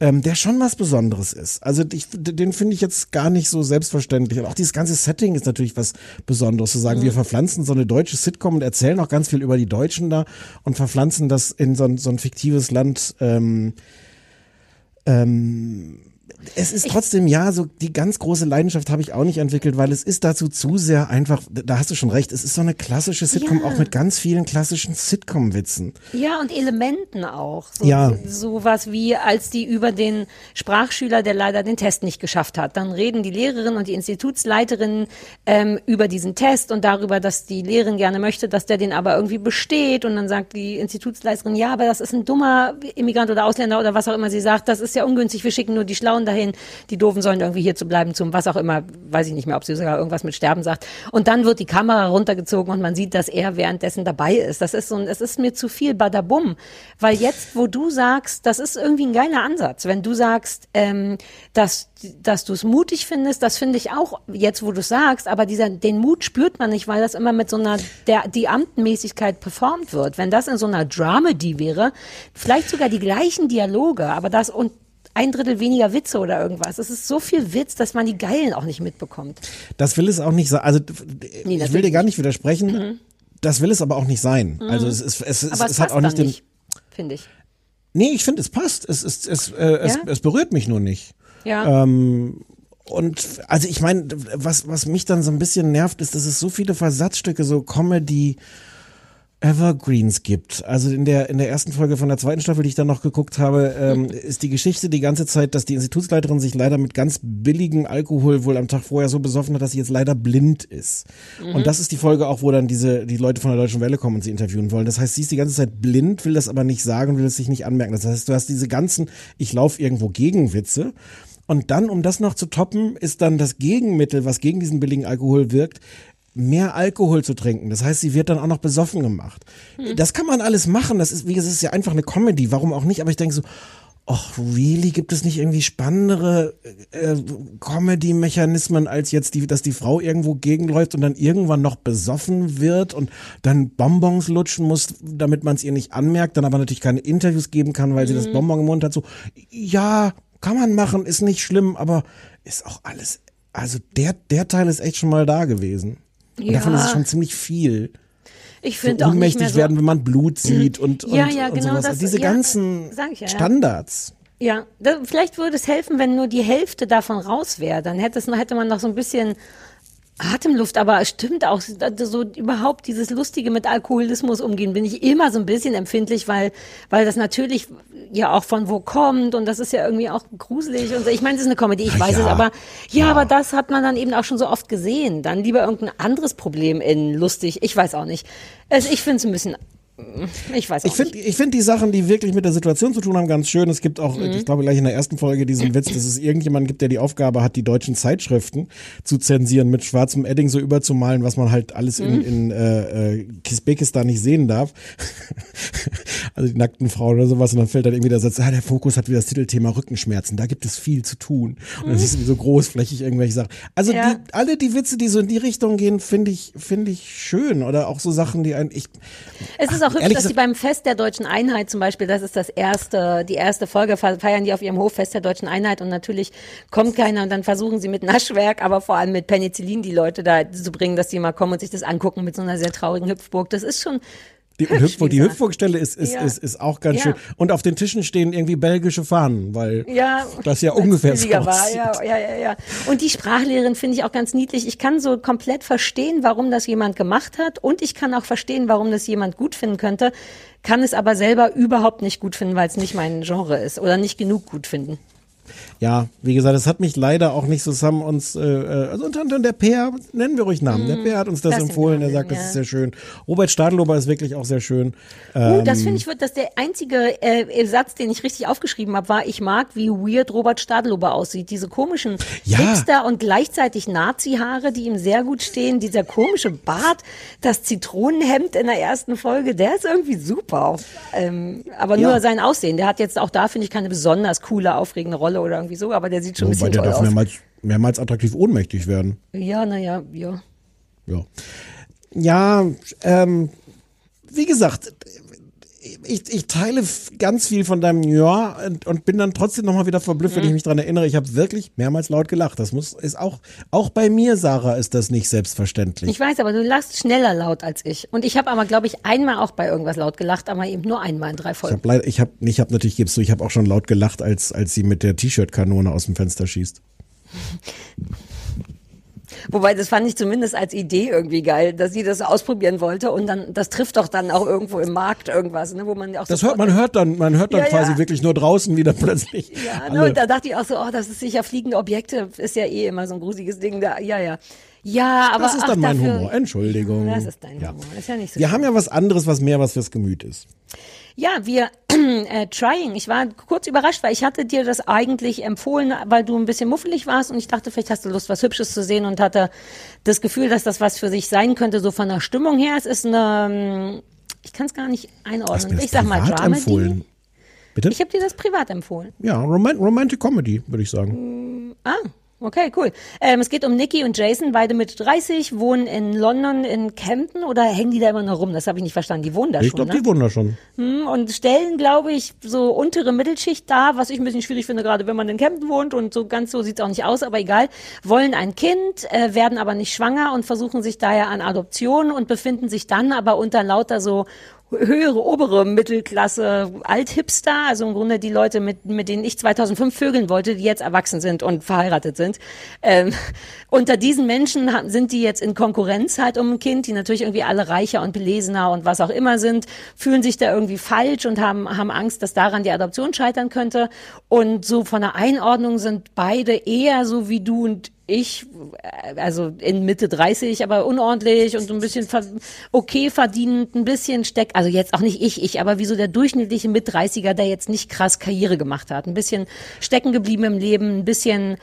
ähm, der schon was Besonderes ist. Also ich, den finde ich jetzt gar nicht so selbstverständlich. Und auch dieses ganze Setting ist natürlich was Besonderes, zu sagen, mhm. wir verpflanzen so eine deutsche Sitcom und erzählen auch ganz viel über die Deutschen da und verpflanzen das in so ein, so ein fiktives Land. Ähm, ähm, es ist trotzdem, ja, so die ganz große Leidenschaft habe ich auch nicht entwickelt, weil es ist dazu zu sehr einfach, da hast du schon recht, es ist so eine klassische Sitcom, ja. auch mit ganz vielen klassischen Sitcom-Witzen. Ja, und Elementen auch. So, ja. So was wie, als die über den Sprachschüler, der leider den Test nicht geschafft hat, dann reden die Lehrerin und die Institutsleiterin ähm, über diesen Test und darüber, dass die Lehrerin gerne möchte, dass der den aber irgendwie besteht und dann sagt die Institutsleiterin, ja, aber das ist ein dummer Immigrant oder Ausländer oder was auch immer sie sagt, das ist ja ungünstig, wir schicken nur die Schlauen dahin, die Doofen sollen irgendwie hier zu bleiben zum was auch immer, weiß ich nicht mehr, ob sie sogar irgendwas mit Sterben sagt. Und dann wird die Kamera runtergezogen und man sieht, dass er währenddessen dabei ist. Das ist so ein, es ist mir zu viel Badabum. Weil jetzt, wo du sagst, das ist irgendwie ein geiler Ansatz, wenn du sagst, ähm, dass, dass du es mutig findest, das finde ich auch jetzt, wo du sagst, aber dieser, den Mut spürt man nicht, weil das immer mit so einer, der, die Amtenmäßigkeit performt wird. Wenn das in so einer Dramedy wäre, vielleicht sogar die gleichen Dialoge, aber das und ein Drittel weniger Witze oder irgendwas. Es ist so viel Witz, dass man die Geilen auch nicht mitbekommt. Das will es auch nicht sein. Also nee, ich will dir gar nicht widersprechen. Mhm. Das will es aber auch nicht sein. Mhm. Also es, ist, es, es, es, hat auch nicht den. Finde ich. Nee, ich finde, es passt. Es, es, es, äh, ja? es, es berührt mich nur nicht. Ja. Ähm, und also ich meine, was, was mich dann so ein bisschen nervt, ist, dass es so viele Versatzstücke, so Comedy, Evergreens gibt. Also in der in der ersten Folge von der zweiten Staffel, die ich dann noch geguckt habe, ähm, ist die Geschichte die ganze Zeit, dass die Institutsleiterin sich leider mit ganz billigem Alkohol wohl am Tag vorher so besoffen hat, dass sie jetzt leider blind ist. Mhm. Und das ist die Folge auch, wo dann diese die Leute von der Deutschen Welle kommen und sie interviewen wollen. Das heißt, sie ist die ganze Zeit blind, will das aber nicht sagen, will es sich nicht anmerken. Das heißt, du hast diese ganzen ich laufe irgendwo gegen Witze. Und dann, um das noch zu toppen, ist dann das Gegenmittel, was gegen diesen billigen Alkohol wirkt, mehr Alkohol zu trinken. Das heißt, sie wird dann auch noch besoffen gemacht. Hm. Das kann man alles machen. Das ist, wie gesagt, ist ja einfach eine Comedy. Warum auch nicht? Aber ich denke so, ach, really, gibt es nicht irgendwie spannendere äh, Comedy-Mechanismen als jetzt, die, dass die Frau irgendwo gegenläuft und dann irgendwann noch besoffen wird und dann Bonbons lutschen muss, damit man es ihr nicht anmerkt, dann aber natürlich keine Interviews geben kann, weil sie das Bonbon im Mund hat. So, ja, kann man machen, ist nicht schlimm, aber ist auch alles, also der, der Teil ist echt schon mal da gewesen. Ja. davon ist es schon ziemlich viel. Ich So finde auch nicht mehr so, werden, wenn man Blut sieht und, und, Ja, ja, und genau sowas. das- Also diese ganzen ich. Standards. Ja, da, vielleicht würde es helfen, wenn nur die Hälfte davon raus wäre. Dann hätte, es, hätte man noch so ein bisschen Atemluft, aber es stimmt auch, so überhaupt dieses Lustige mit Alkoholismus umgehen, bin ich immer so ein bisschen empfindlich, weil, weil das natürlich ja auch von wo kommt und das ist ja irgendwie auch gruselig und so. Ich meine, es ist eine Comedy, ich weiß ja. es, aber ja, aber das hat man dann eben auch schon so oft gesehen. Dann lieber irgendein anderes Problem in lustig, ich weiß auch nicht. Also ich finde es ein bisschen, ich weiß auch Ich finde ich find die Sachen, die wirklich mit der Situation zu tun haben, ganz schön. Es gibt auch, Mhm. ich glaube, gleich in der ersten Folge diesen Witz, dass es irgendjemand gibt, der die Aufgabe hat, die deutschen Zeitschriften zu zensieren, mit schwarzem Edding so überzumalen, was man halt alles in, Mhm. in äh, äh, Kisbekistan nicht sehen darf. *laughs* also die nackten Frauen oder sowas. Und dann fällt dann irgendwie der Satz, ah, der Fokus hat wieder das Titelthema Rückenschmerzen. Da gibt es viel zu tun. Und dann siehst du wie so großflächig irgendwelche Sachen. Also Mhm. Ja. die, alle die Witze, die so in die Richtung gehen, finde ich, finde ich schön. Oder auch so Sachen, die ein, ich, Es ist auch hübsch, dass sie beim Fest der deutschen Einheit zum Beispiel, das ist das erste, die erste Folge, fe- feiern die auf ihrem Hof Fest der deutschen Einheit und natürlich kommt keiner und dann versuchen sie mit Naschwerk, aber vor allem mit Penicillin die Leute da zu bringen, dass die mal kommen und sich das angucken mit so einer sehr traurigen Hüpfburg. Das ist schon Die, hübsch, *laughs* Hüpf die. Hüpfburgstelle ist, ist, Ja. ist, ist auch ganz Ja. schön. Und auf den Tischen stehen irgendwie belgische Fahnen, weil Ja, das ja ungefähr so war. Ja, ja, ja, ja. Und die Sprachlehrerin finde ich auch ganz niedlich. Ich kann so komplett verstehen, warum das jemand gemacht hat. Und ich kann auch verstehen, warum das jemand gut finden könnte. Kann es aber selber überhaupt nicht gut finden, weil es nicht mein Genre ist oder nicht genug gut finden. Ja, wie gesagt, es hat mich leider auch nicht zusammen uns, äh, äh, also unter anderem der Peer, nennen wir ruhig Namen. Der Peer hat uns das, das empfohlen, er sagt, Namen, das ja. ist sehr schön. Robert Stadlober ist wirklich auch sehr schön. Uh, Ähm, das finde ich, wird das der einzige äh, Satz, den ich richtig aufgeschrieben habe, war, ich mag, wie weird Robert Stadlober aussieht. Diese komischen Ja. Hipster und gleichzeitig Nazi-Haare, die ihm sehr gut stehen. Dieser komische Bart, das Zitronenhemd in der ersten Folge, der ist irgendwie super. Ähm, aber nur Ja. sein Aussehen. Der hat jetzt auch da, finde ich, keine besonders coole, aufregende Rolle oder irgendwie so, aber der sieht schon ein wobei bisschen der darf aus. mehrmals, mehrmals attraktiv ohnmächtig werden. Ja, naja, ja. Ja, ja ähm, wie gesagt, ich, ich teile ganz viel von deinem Ja und, und bin dann trotzdem nochmal wieder verblüfft, wenn ich mich dran erinnere. Ich habe wirklich mehrmals laut gelacht. Das muss ist auch auch bei mir, Sarah, ist das nicht selbstverständlich. Ich weiß, aber du lachst schneller laut als ich. Und ich habe aber, glaube ich, einmal auch bei irgendwas laut gelacht, aber eben nur einmal in drei Ich Folgen. habe leider, ich habe, ich habe natürlich gibst du, ich habe auch schon laut gelacht, als als sie mit der T-Shirt-Kanone aus dem Fenster schießt. *laughs* Wobei, das fand ich zumindest als Idee irgendwie geil, dass sie das ausprobieren wollte und dann, das trifft doch dann auch irgendwo im Markt irgendwas, ne, wo man auch Das hört man hört dann, man hört dann Ja, quasi ja. wirklich nur draußen wieder *laughs* plötzlich. Ja, ne, und da dachte ich auch so, oh, das ist sicher fliegende Objekte, ist ja eh immer so ein gruseliges Ding da, ja, ja. Ja, aber das ist ach, dann mein dafür, Humor. Entschuldigung. Das ist dein Humor, ist ja nicht so Wir haben ja was anderes, was mehr was fürs Gemüt ist. Ja, wir *clears throat* äh, trying. Ich war kurz überrascht, weil ich hatte dir das eigentlich empfohlen, weil du ein bisschen muffelig warst und ich dachte, vielleicht hast du Lust, was Hübsches zu sehen und hatte das Gefühl, dass das was für sich sein könnte, so von der Stimmung her. Es ist eine, ähm, ich kann es gar nicht einordnen. Ich sag mal Dramedy. empfohlen. Bitte? Ich habe dir das privat empfohlen. Ja, Roman Romantic Comedy, würde ich sagen. Ah, okay, cool. Ähm, es geht um Nikki und Jason, beide mit 30, wohnen in London, in Camden oder hängen die da immer noch rum? Das habe ich nicht verstanden. Die wohnen da ich schon, glaube, ne? die Wunder schon. Hm, und stellen, glaube ich, so untere Mittelschicht dar, was ich ein bisschen schwierig finde, gerade wenn man in Camden wohnt und so ganz so sieht's auch nicht aus, aber egal. Wollen ein Kind, äh, werden aber nicht schwanger und versuchen sich daher an Adoption und befinden sich dann aber unter lauter so höhere, obere Mittelklasse Althipster, also im Grunde die Leute, mit, mit denen ich 2005 vögeln wollte, die jetzt erwachsen sind und verheiratet sind. Ähm, unter diesen Menschen sind die jetzt in Konkurrenz halt um ein Kind, die natürlich irgendwie alle reicher und belesener und was auch immer sind, fühlen sich da irgendwie falsch und haben, haben Angst, dass daran die Adoption scheitern könnte. Und so von der Einordnung sind beide eher so wie du und ich, äh, also in Mitte 30, aber unordentlich und so ein bisschen ver okay verdienend, ein bisschen steck, also jetzt auch nicht ich, ich, aber wie so der durchschnittliche Mit-30er, der jetzt nicht krass Karriere gemacht hat, ein bisschen stecken geblieben im Leben, ein bisschen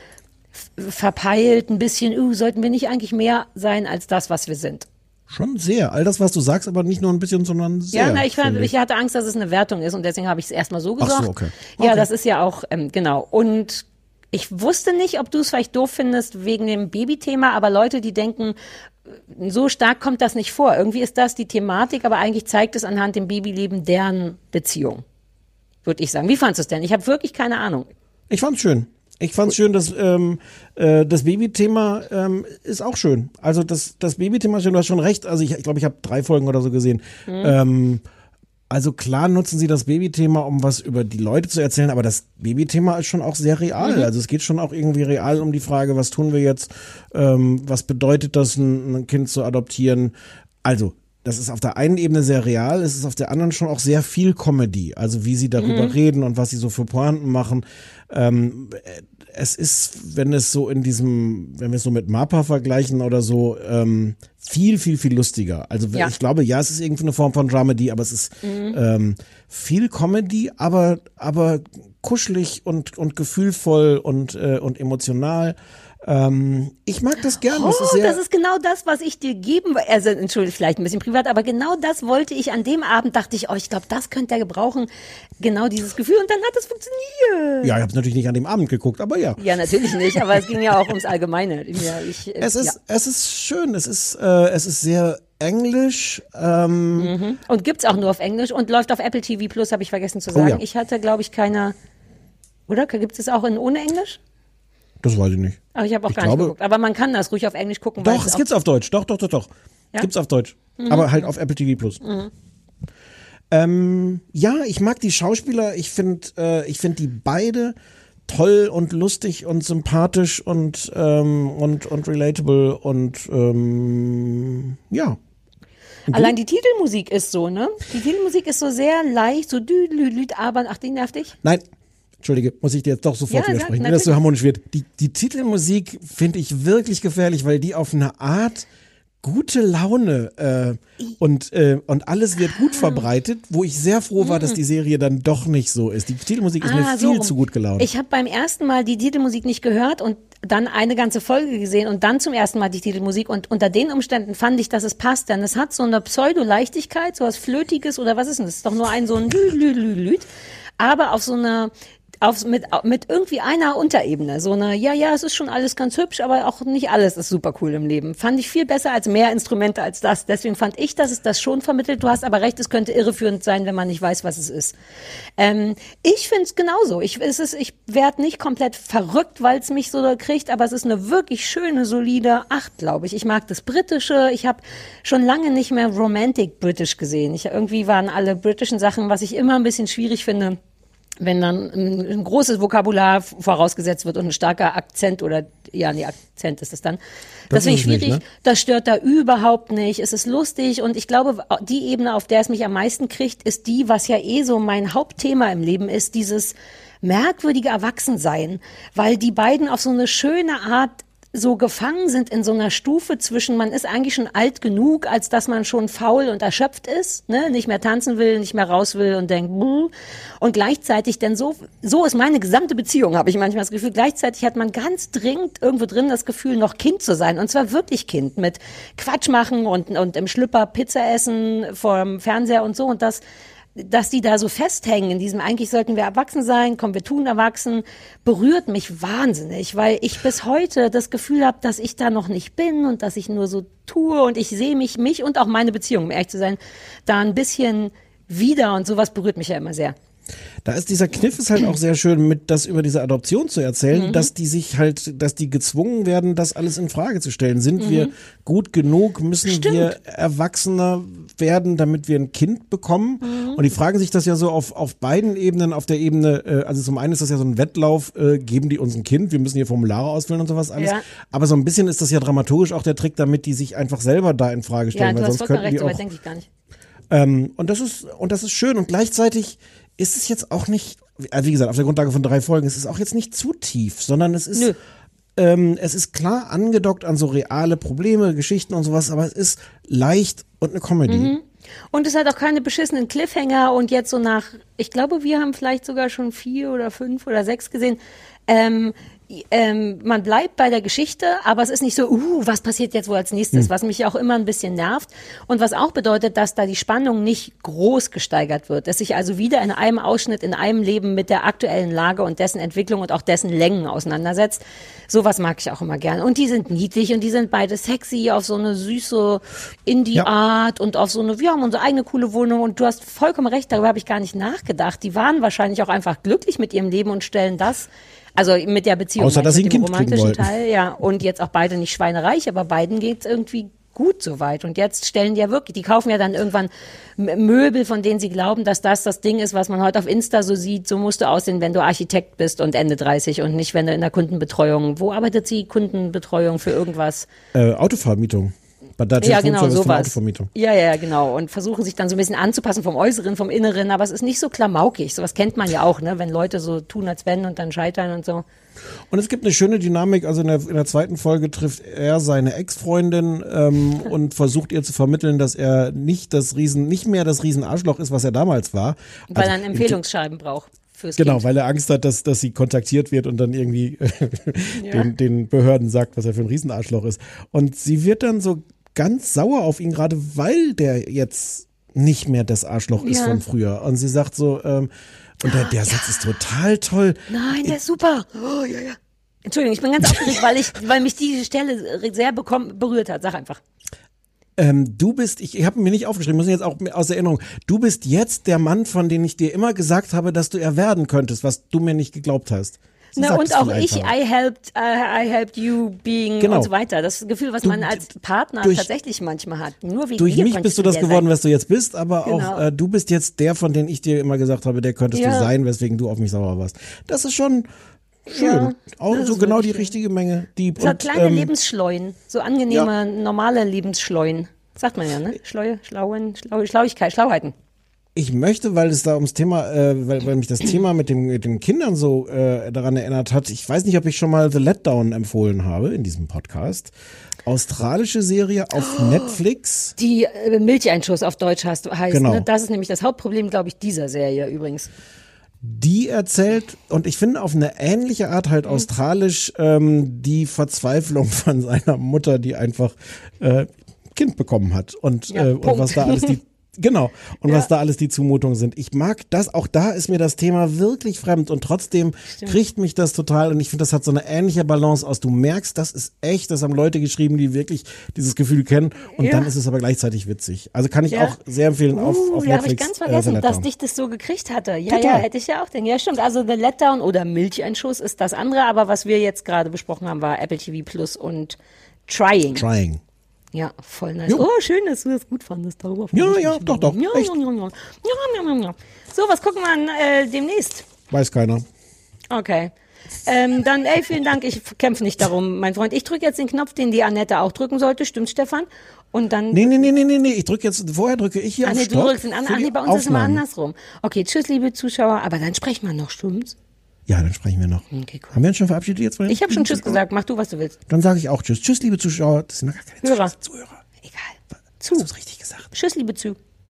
verpeilt, ein bisschen, uh, sollten wir nicht eigentlich mehr sein als das, was wir sind. Schon sehr. All das, was du sagst, aber nicht nur ein bisschen, sondern sehr. Ja, na, ich, fand, ich hatte Angst, dass es eine Wertung ist und deswegen habe ich es erstmal so Ach so, gesagt. okay. Ja, Okay. das ist ja auch, ähm, genau. Und ich wusste nicht, ob du es vielleicht doof findest wegen dem Babythema, aber Leute, die denken, äh, so stark kommt das nicht vor. Irgendwie ist das die Thematik, aber eigentlich zeigt es anhand dem Babyleben deren Beziehung. Würde ich sagen. Wie fandest du es denn? Ich habe wirklich keine Ahnung. Ich fand's schön. Ich fand's schön, dass ähm, äh, das Babythema ähm, ist auch schön. Also das, das Babythema ist schön, du hast schon recht. Also ich glaube, ich, glaub, ich habe drei Folgen oder so gesehen. Mhm. Ähm, also klar nutzen sie das Babythema, um was über die Leute zu erzählen, aber das Babythema ist schon auch sehr real. Mhm. Also es geht schon auch irgendwie real um die Frage, was tun wir jetzt, ähm, was bedeutet das, ein, ein Kind zu adoptieren. Also das ist auf der einen Ebene sehr real, es ist auf der anderen schon auch sehr viel Comedy. Also wie sie darüber Mhm. reden und was sie so für Pointen machen. Ähm, es ist, wenn es so in diesem, wenn wir es so mit Mappa vergleichen oder so, ähm, viel, viel, viel lustiger. Also Ja. ich glaube, ja, es ist irgendwie eine Form von Dramedy, aber es ist Mhm. ähm, viel Comedy, aber, aber kuschelig und, und gefühlvoll und, äh, und emotional. Ähm, ich mag das gerne. Oh, es ist sehr, das ist genau das, was ich dir geben wollte. Also, entschuldige, vielleicht ein bisschen privat, aber genau das wollte ich an dem Abend, dachte ich, oh, ich glaube, das könnte er gebrauchen. Genau dieses Gefühl. Und dann hat es funktioniert. ja, ich habe natürlich nicht an dem Abend geguckt, aber ja. Ja, natürlich nicht, aber es ging ja auch ums Allgemeine. Ja, ich, äh, Es ist, ja. es ist schön. Es ist, äh, es ist sehr englisch. Ähm, Mhm. Und gibt's auch nur auf Englisch und läuft auf Apple TV Plus, habe ich vergessen zu Oh sagen. ja. Ich hatte, glaube ich, keine. Oder gibt es auch in ohne Englisch? Das weiß ich nicht. Aber ich habe auch Ich gar glaube- nicht geguckt. Aber man kann das ruhig auf Englisch gucken. Doch, es auch- gibt's auf Deutsch. Doch, doch, doch, doch. Ja? Gibt's auf Deutsch. Mhm. Aber halt auf Apple TV Plus. Mhm. Ähm, ja, ich mag die Schauspieler. Ich finde, äh, ich finde die beide toll und lustig und sympathisch und ähm, und und relatable und ähm, ja. Und? Allein die Titelmusik ist so, ne? Die Titelmusik ist so sehr leicht, so düdelüt, aber ach, die nervt dich? Nein, Entschuldige, muss ich dir jetzt doch sofort Ja, widersprechen, wenn das so harmonisch wird. Die, die Titelmusik finde ich wirklich gefährlich, weil die auf eine Art gute Laune äh, und, äh, und alles wird Ah. gut verbreitet, wo ich sehr froh war, dass die Serie dann doch nicht so ist. Die Titelmusik ist mir. Ah, so viel rum. zu gut gelaunt. Ich habe beim ersten Mal die Titelmusik nicht gehört und dann eine ganze Folge gesehen und dann zum ersten Mal die Titelmusik und unter den Umständen fand ich, dass es passt, denn es hat so eine Pseudo-Leichtigkeit, so was Flötiges oder was ist denn das? ist doch nur ein so ein Lü, Lü, Lü, Lüt, aber auf so eine auf, mit, mit irgendwie einer Unterebene. So eine, ja, ja, es ist schon alles ganz hübsch, aber auch nicht alles ist super cool im Leben. Fand ich viel besser als mehr Instrumente als das. Deswegen fand ich, dass es das schon vermittelt. Du hast aber recht, es könnte irreführend sein, wenn man nicht weiß, was es ist. Ähm, ich finde es genauso. Ich, es ist, ich werde nicht komplett verrückt, weil es mich so kriegt, aber es ist eine wirklich schöne, solide Acht, glaube ich. Ich mag das Britische. Ich habe schon lange nicht mehr Romantic British gesehen. Ich, irgendwie waren alle britischen Sachen, was ich immer ein bisschen schwierig finde wenn dann ein, ein großes Vokabular vorausgesetzt wird und ein starker Akzent oder ja, nee, Akzent ist es dann. Das, Das finde ich es nicht, schwierig. ne? Das stört da überhaupt nicht. Es ist lustig und ich glaube, die Ebene, auf der es mich am meisten kriegt, ist die, was ja eh so mein Hauptthema im Leben ist, dieses merkwürdige Erwachsensein, weil die beiden auf so eine schöne Art so gefangen sind in so einer Stufe zwischen, man ist eigentlich schon alt genug, als dass man schon faul und erschöpft ist, ne? nicht mehr tanzen will, nicht mehr raus will und denkt, buh. und gleichzeitig, denn so, so ist meine gesamte Beziehung, habe ich manchmal das Gefühl, gleichzeitig hat man ganz dringend irgendwo drin das Gefühl, noch Kind zu sein, und zwar wirklich Kind, mit Quatsch machen und, und im Schlüpper Pizza essen vorm Fernseher und so, und das, dass die da so festhängen in diesem, eigentlich sollten wir erwachsen sein, komm, wir tun erwachsen, berührt mich wahnsinnig, weil ich bis heute das Gefühl habe, dass ich da noch nicht bin und dass ich nur so tue und ich sehe mich, mich und auch meine Beziehung, um ehrlich zu sein, da ein bisschen wieder und sowas berührt mich ja immer sehr. Da ist dieser Kniff ist halt auch sehr schön, mit das über diese Adoption zu erzählen, Mhm. dass die sich halt, dass die gezwungen werden, das alles in Frage zu stellen. Sind Mhm. wir gut genug? Müssen Stimmt. wir erwachsener werden, damit wir ein Kind bekommen? Mhm. Und die fragen sich das ja so auf, auf beiden Ebenen. Auf der Ebene, äh, also zum einen ist das ja so ein Wettlauf, äh, geben die uns ein Kind, wir müssen hier Formulare ausfüllen und sowas alles. Ja. Aber so ein bisschen ist das ja dramaturgisch auch der Trick, damit die sich einfach selber da in Frage Ja, stellen, du weil hast sonst vollkommen recht, auch denke ich gar nicht. ähm, und das ist und das ist schön und gleichzeitig ist es jetzt auch nicht, also wie gesagt, auf der Grundlage von drei Folgen, es ist auch jetzt nicht zu tief, sondern es ist ähm, es ist klar angedockt an so reale Probleme, Geschichten und sowas, aber es ist leicht und eine Comedy. Mhm. Und es hat auch keine beschissenen Cliffhanger und jetzt so nach, ich glaube, wir haben vielleicht sogar schon vier oder fünf oder sechs gesehen. Ähm, ähm, man bleibt bei der Geschichte, aber es ist nicht so, uh, was passiert jetzt wohl als nächstes, Hm. was mich auch immer ein bisschen nervt und was auch bedeutet, dass da die Spannung nicht groß gesteigert wird, dass sich also wieder in einem Ausschnitt, in einem Leben mit der aktuellen Lage und dessen Entwicklung und auch dessen Längen auseinandersetzt. Sowas mag ich auch immer gerne. Und die sind niedlich und die sind beide sexy auf so eine süße Indie-Art und auf so eine, wir haben unsere eigene coole Wohnung und du hast vollkommen recht, darüber habe ich gar nicht nachgedacht. Die waren wahrscheinlich auch einfach glücklich mit ihrem Leben und stellen das, also mit der Beziehung, Außer, dass sie mit dem ein Kind romantischen. Teil, ja. Und jetzt auch beide nicht schweinereich, aber beiden geht's irgendwie gut soweit. Und jetzt stellen die ja wirklich, die kaufen ja dann irgendwann Möbel, von denen sie glauben, dass das das Ding ist, was man heute auf Insta so sieht. So musst du aussehen, wenn du Architekt bist und Ende 30 und nicht, wenn du in der Kundenbetreuung. Wo arbeitet sie? Kundenbetreuung für irgendwas? Äh, Autovermietung. Bei der Ja, genau, von sowas. Autovermietung. Ja, ja, genau. Und versuchen sich dann so ein bisschen anzupassen vom Äußeren, vom Inneren, aber es ist nicht so klamaukig. Sowas kennt man ja auch, ne? Wenn Leute so tun, als wenn und dann scheitern und so. Und es gibt eine schöne Dynamik, also in der, in der zweiten Folge trifft er seine Ex-Freundin ähm, *laughs* und versucht ihr zu vermitteln, dass er nicht das Riesen, nicht mehr das Riesenarschloch ist, was er damals war. Weil Also er einen Empfehlungsschreiben braucht fürs Genau, Kind. weil er Angst hat, dass, dass sie kontaktiert wird und dann irgendwie *laughs* den, den Behörden sagt, was er für ein Riesenarschloch ist. Und sie wird dann so ganz sauer auf ihn, gerade weil der jetzt nicht mehr das Arschloch ist Ja. von früher. Und sie sagt so, ähm, und der, der Satz ist total toll. Nein, der ist super. Oh, ja, ja. Entschuldigung, ich bin ganz aufgeregt, weil ich, weil mich diese Stelle sehr bekommen, berührt hat. Sag einfach. Ähm, du bist, ich, ich habe mir nicht aufgeschrieben, muss ich jetzt auch aus Erinnerung, du bist jetzt der Mann, von dem ich dir immer gesagt habe, dass du er werden könntest, was du mir nicht geglaubt hast. Na, und auch ich. I helped, uh, I helped you being Genau. und so weiter. Das Gefühl, was Du- man als Partner durch- tatsächlich manchmal hat. Nur wegen Durch mich bist du das geworden, sein. was du jetzt bist, aber Genau. auch äh, du bist jetzt der, von dem ich dir immer gesagt habe, der könntest Ja. du sein, weswegen du auf mich sauer warst. Das ist schon schön. Ja, auch so genau die schön. richtige Menge. Die, So und, kleine ähm, Lebensschleuen. So angenehme, normale Lebensschleuen. Sagt man ja, ne? Schleue, Schlauen, Schlau, Schlauigkeit, Schlauheiten. Ich möchte, weil es da ums Thema, äh, weil, weil mich das Thema mit, dem, mit den Kindern so äh, daran erinnert hat. Ich weiß nicht, ob ich schon mal The Letdown empfohlen habe in diesem Podcast. Australische Serie auf Oh. Netflix. Die äh, Milcheinschuss auf Deutsch heißt, heißt Genau. ne? Das ist nämlich das Hauptproblem, glaube ich, dieser Serie übrigens. Die erzählt, und ich finde auf eine ähnliche Art halt Mhm. australisch, ähm, die Verzweiflung von seiner Mutter, die einfach äh, Kind bekommen hat. Und, Ja, äh, und was da alles die *laughs* Genau. Und was da alles die Zumutungen sind. Ich mag das, auch da ist mir das Thema wirklich fremd und trotzdem kriegt mich das total und ich finde, das hat so eine ähnliche Balance aus. Du merkst, das ist echt, das haben Leute geschrieben, die wirklich dieses Gefühl kennen und Ja. dann ist es aber gleichzeitig witzig. Also kann ich Ja. auch sehr empfehlen auf, Uh, auf ja, habe ich Netflix. ganz äh, vergessen, The dass dich das so gekriegt hatte. Ja, Total. ja, hätte ich ja auch denken. Ja, stimmt. Also The Letdown oder Milcheinschuss ist das andere, aber was wir jetzt gerade besprochen haben, war Apple TV Plus und Trying. Trying. Ja, voll nice. Jo. Oh, schön, dass du das gut fandest. Darüber Ja, ja, doch, doch, Ja, echt. ja, ja, ja. Ja. So, was gucken wir äh, demnächst? Weiß keiner. Okay. Ähm, dann, ey, vielen Dank. Ich kämpfe nicht darum, mein Freund. Ich drücke jetzt den Knopf, den die Annette auch drücken sollte. Stimmt, Stefan? Und dann. Nee, nee, nee, nee, nee, nee. Ich drücke jetzt, vorher drücke ich hier Ach auf nee, du Stopp drückst den an. Ach nee, bei uns ist es immer Aufnahmen. andersrum. Okay, tschüss, liebe Zuschauer. Aber dann sprechen wir noch, stimmt's? Ja, dann sprechen wir noch. Okay, cool. Haben wir uns schon verabschiedet jetzt? Ich habe schon Tschüss Zuschauern? gesagt. Mach du, was du willst. Dann sage ich auch Tschüss. Tschüss, liebe Zuschauer. Das sind gar keine Hörer. Zuschauer. Zuhörer. Zu. Hast du es richtig gesagt? Tschüss, liebe Zu.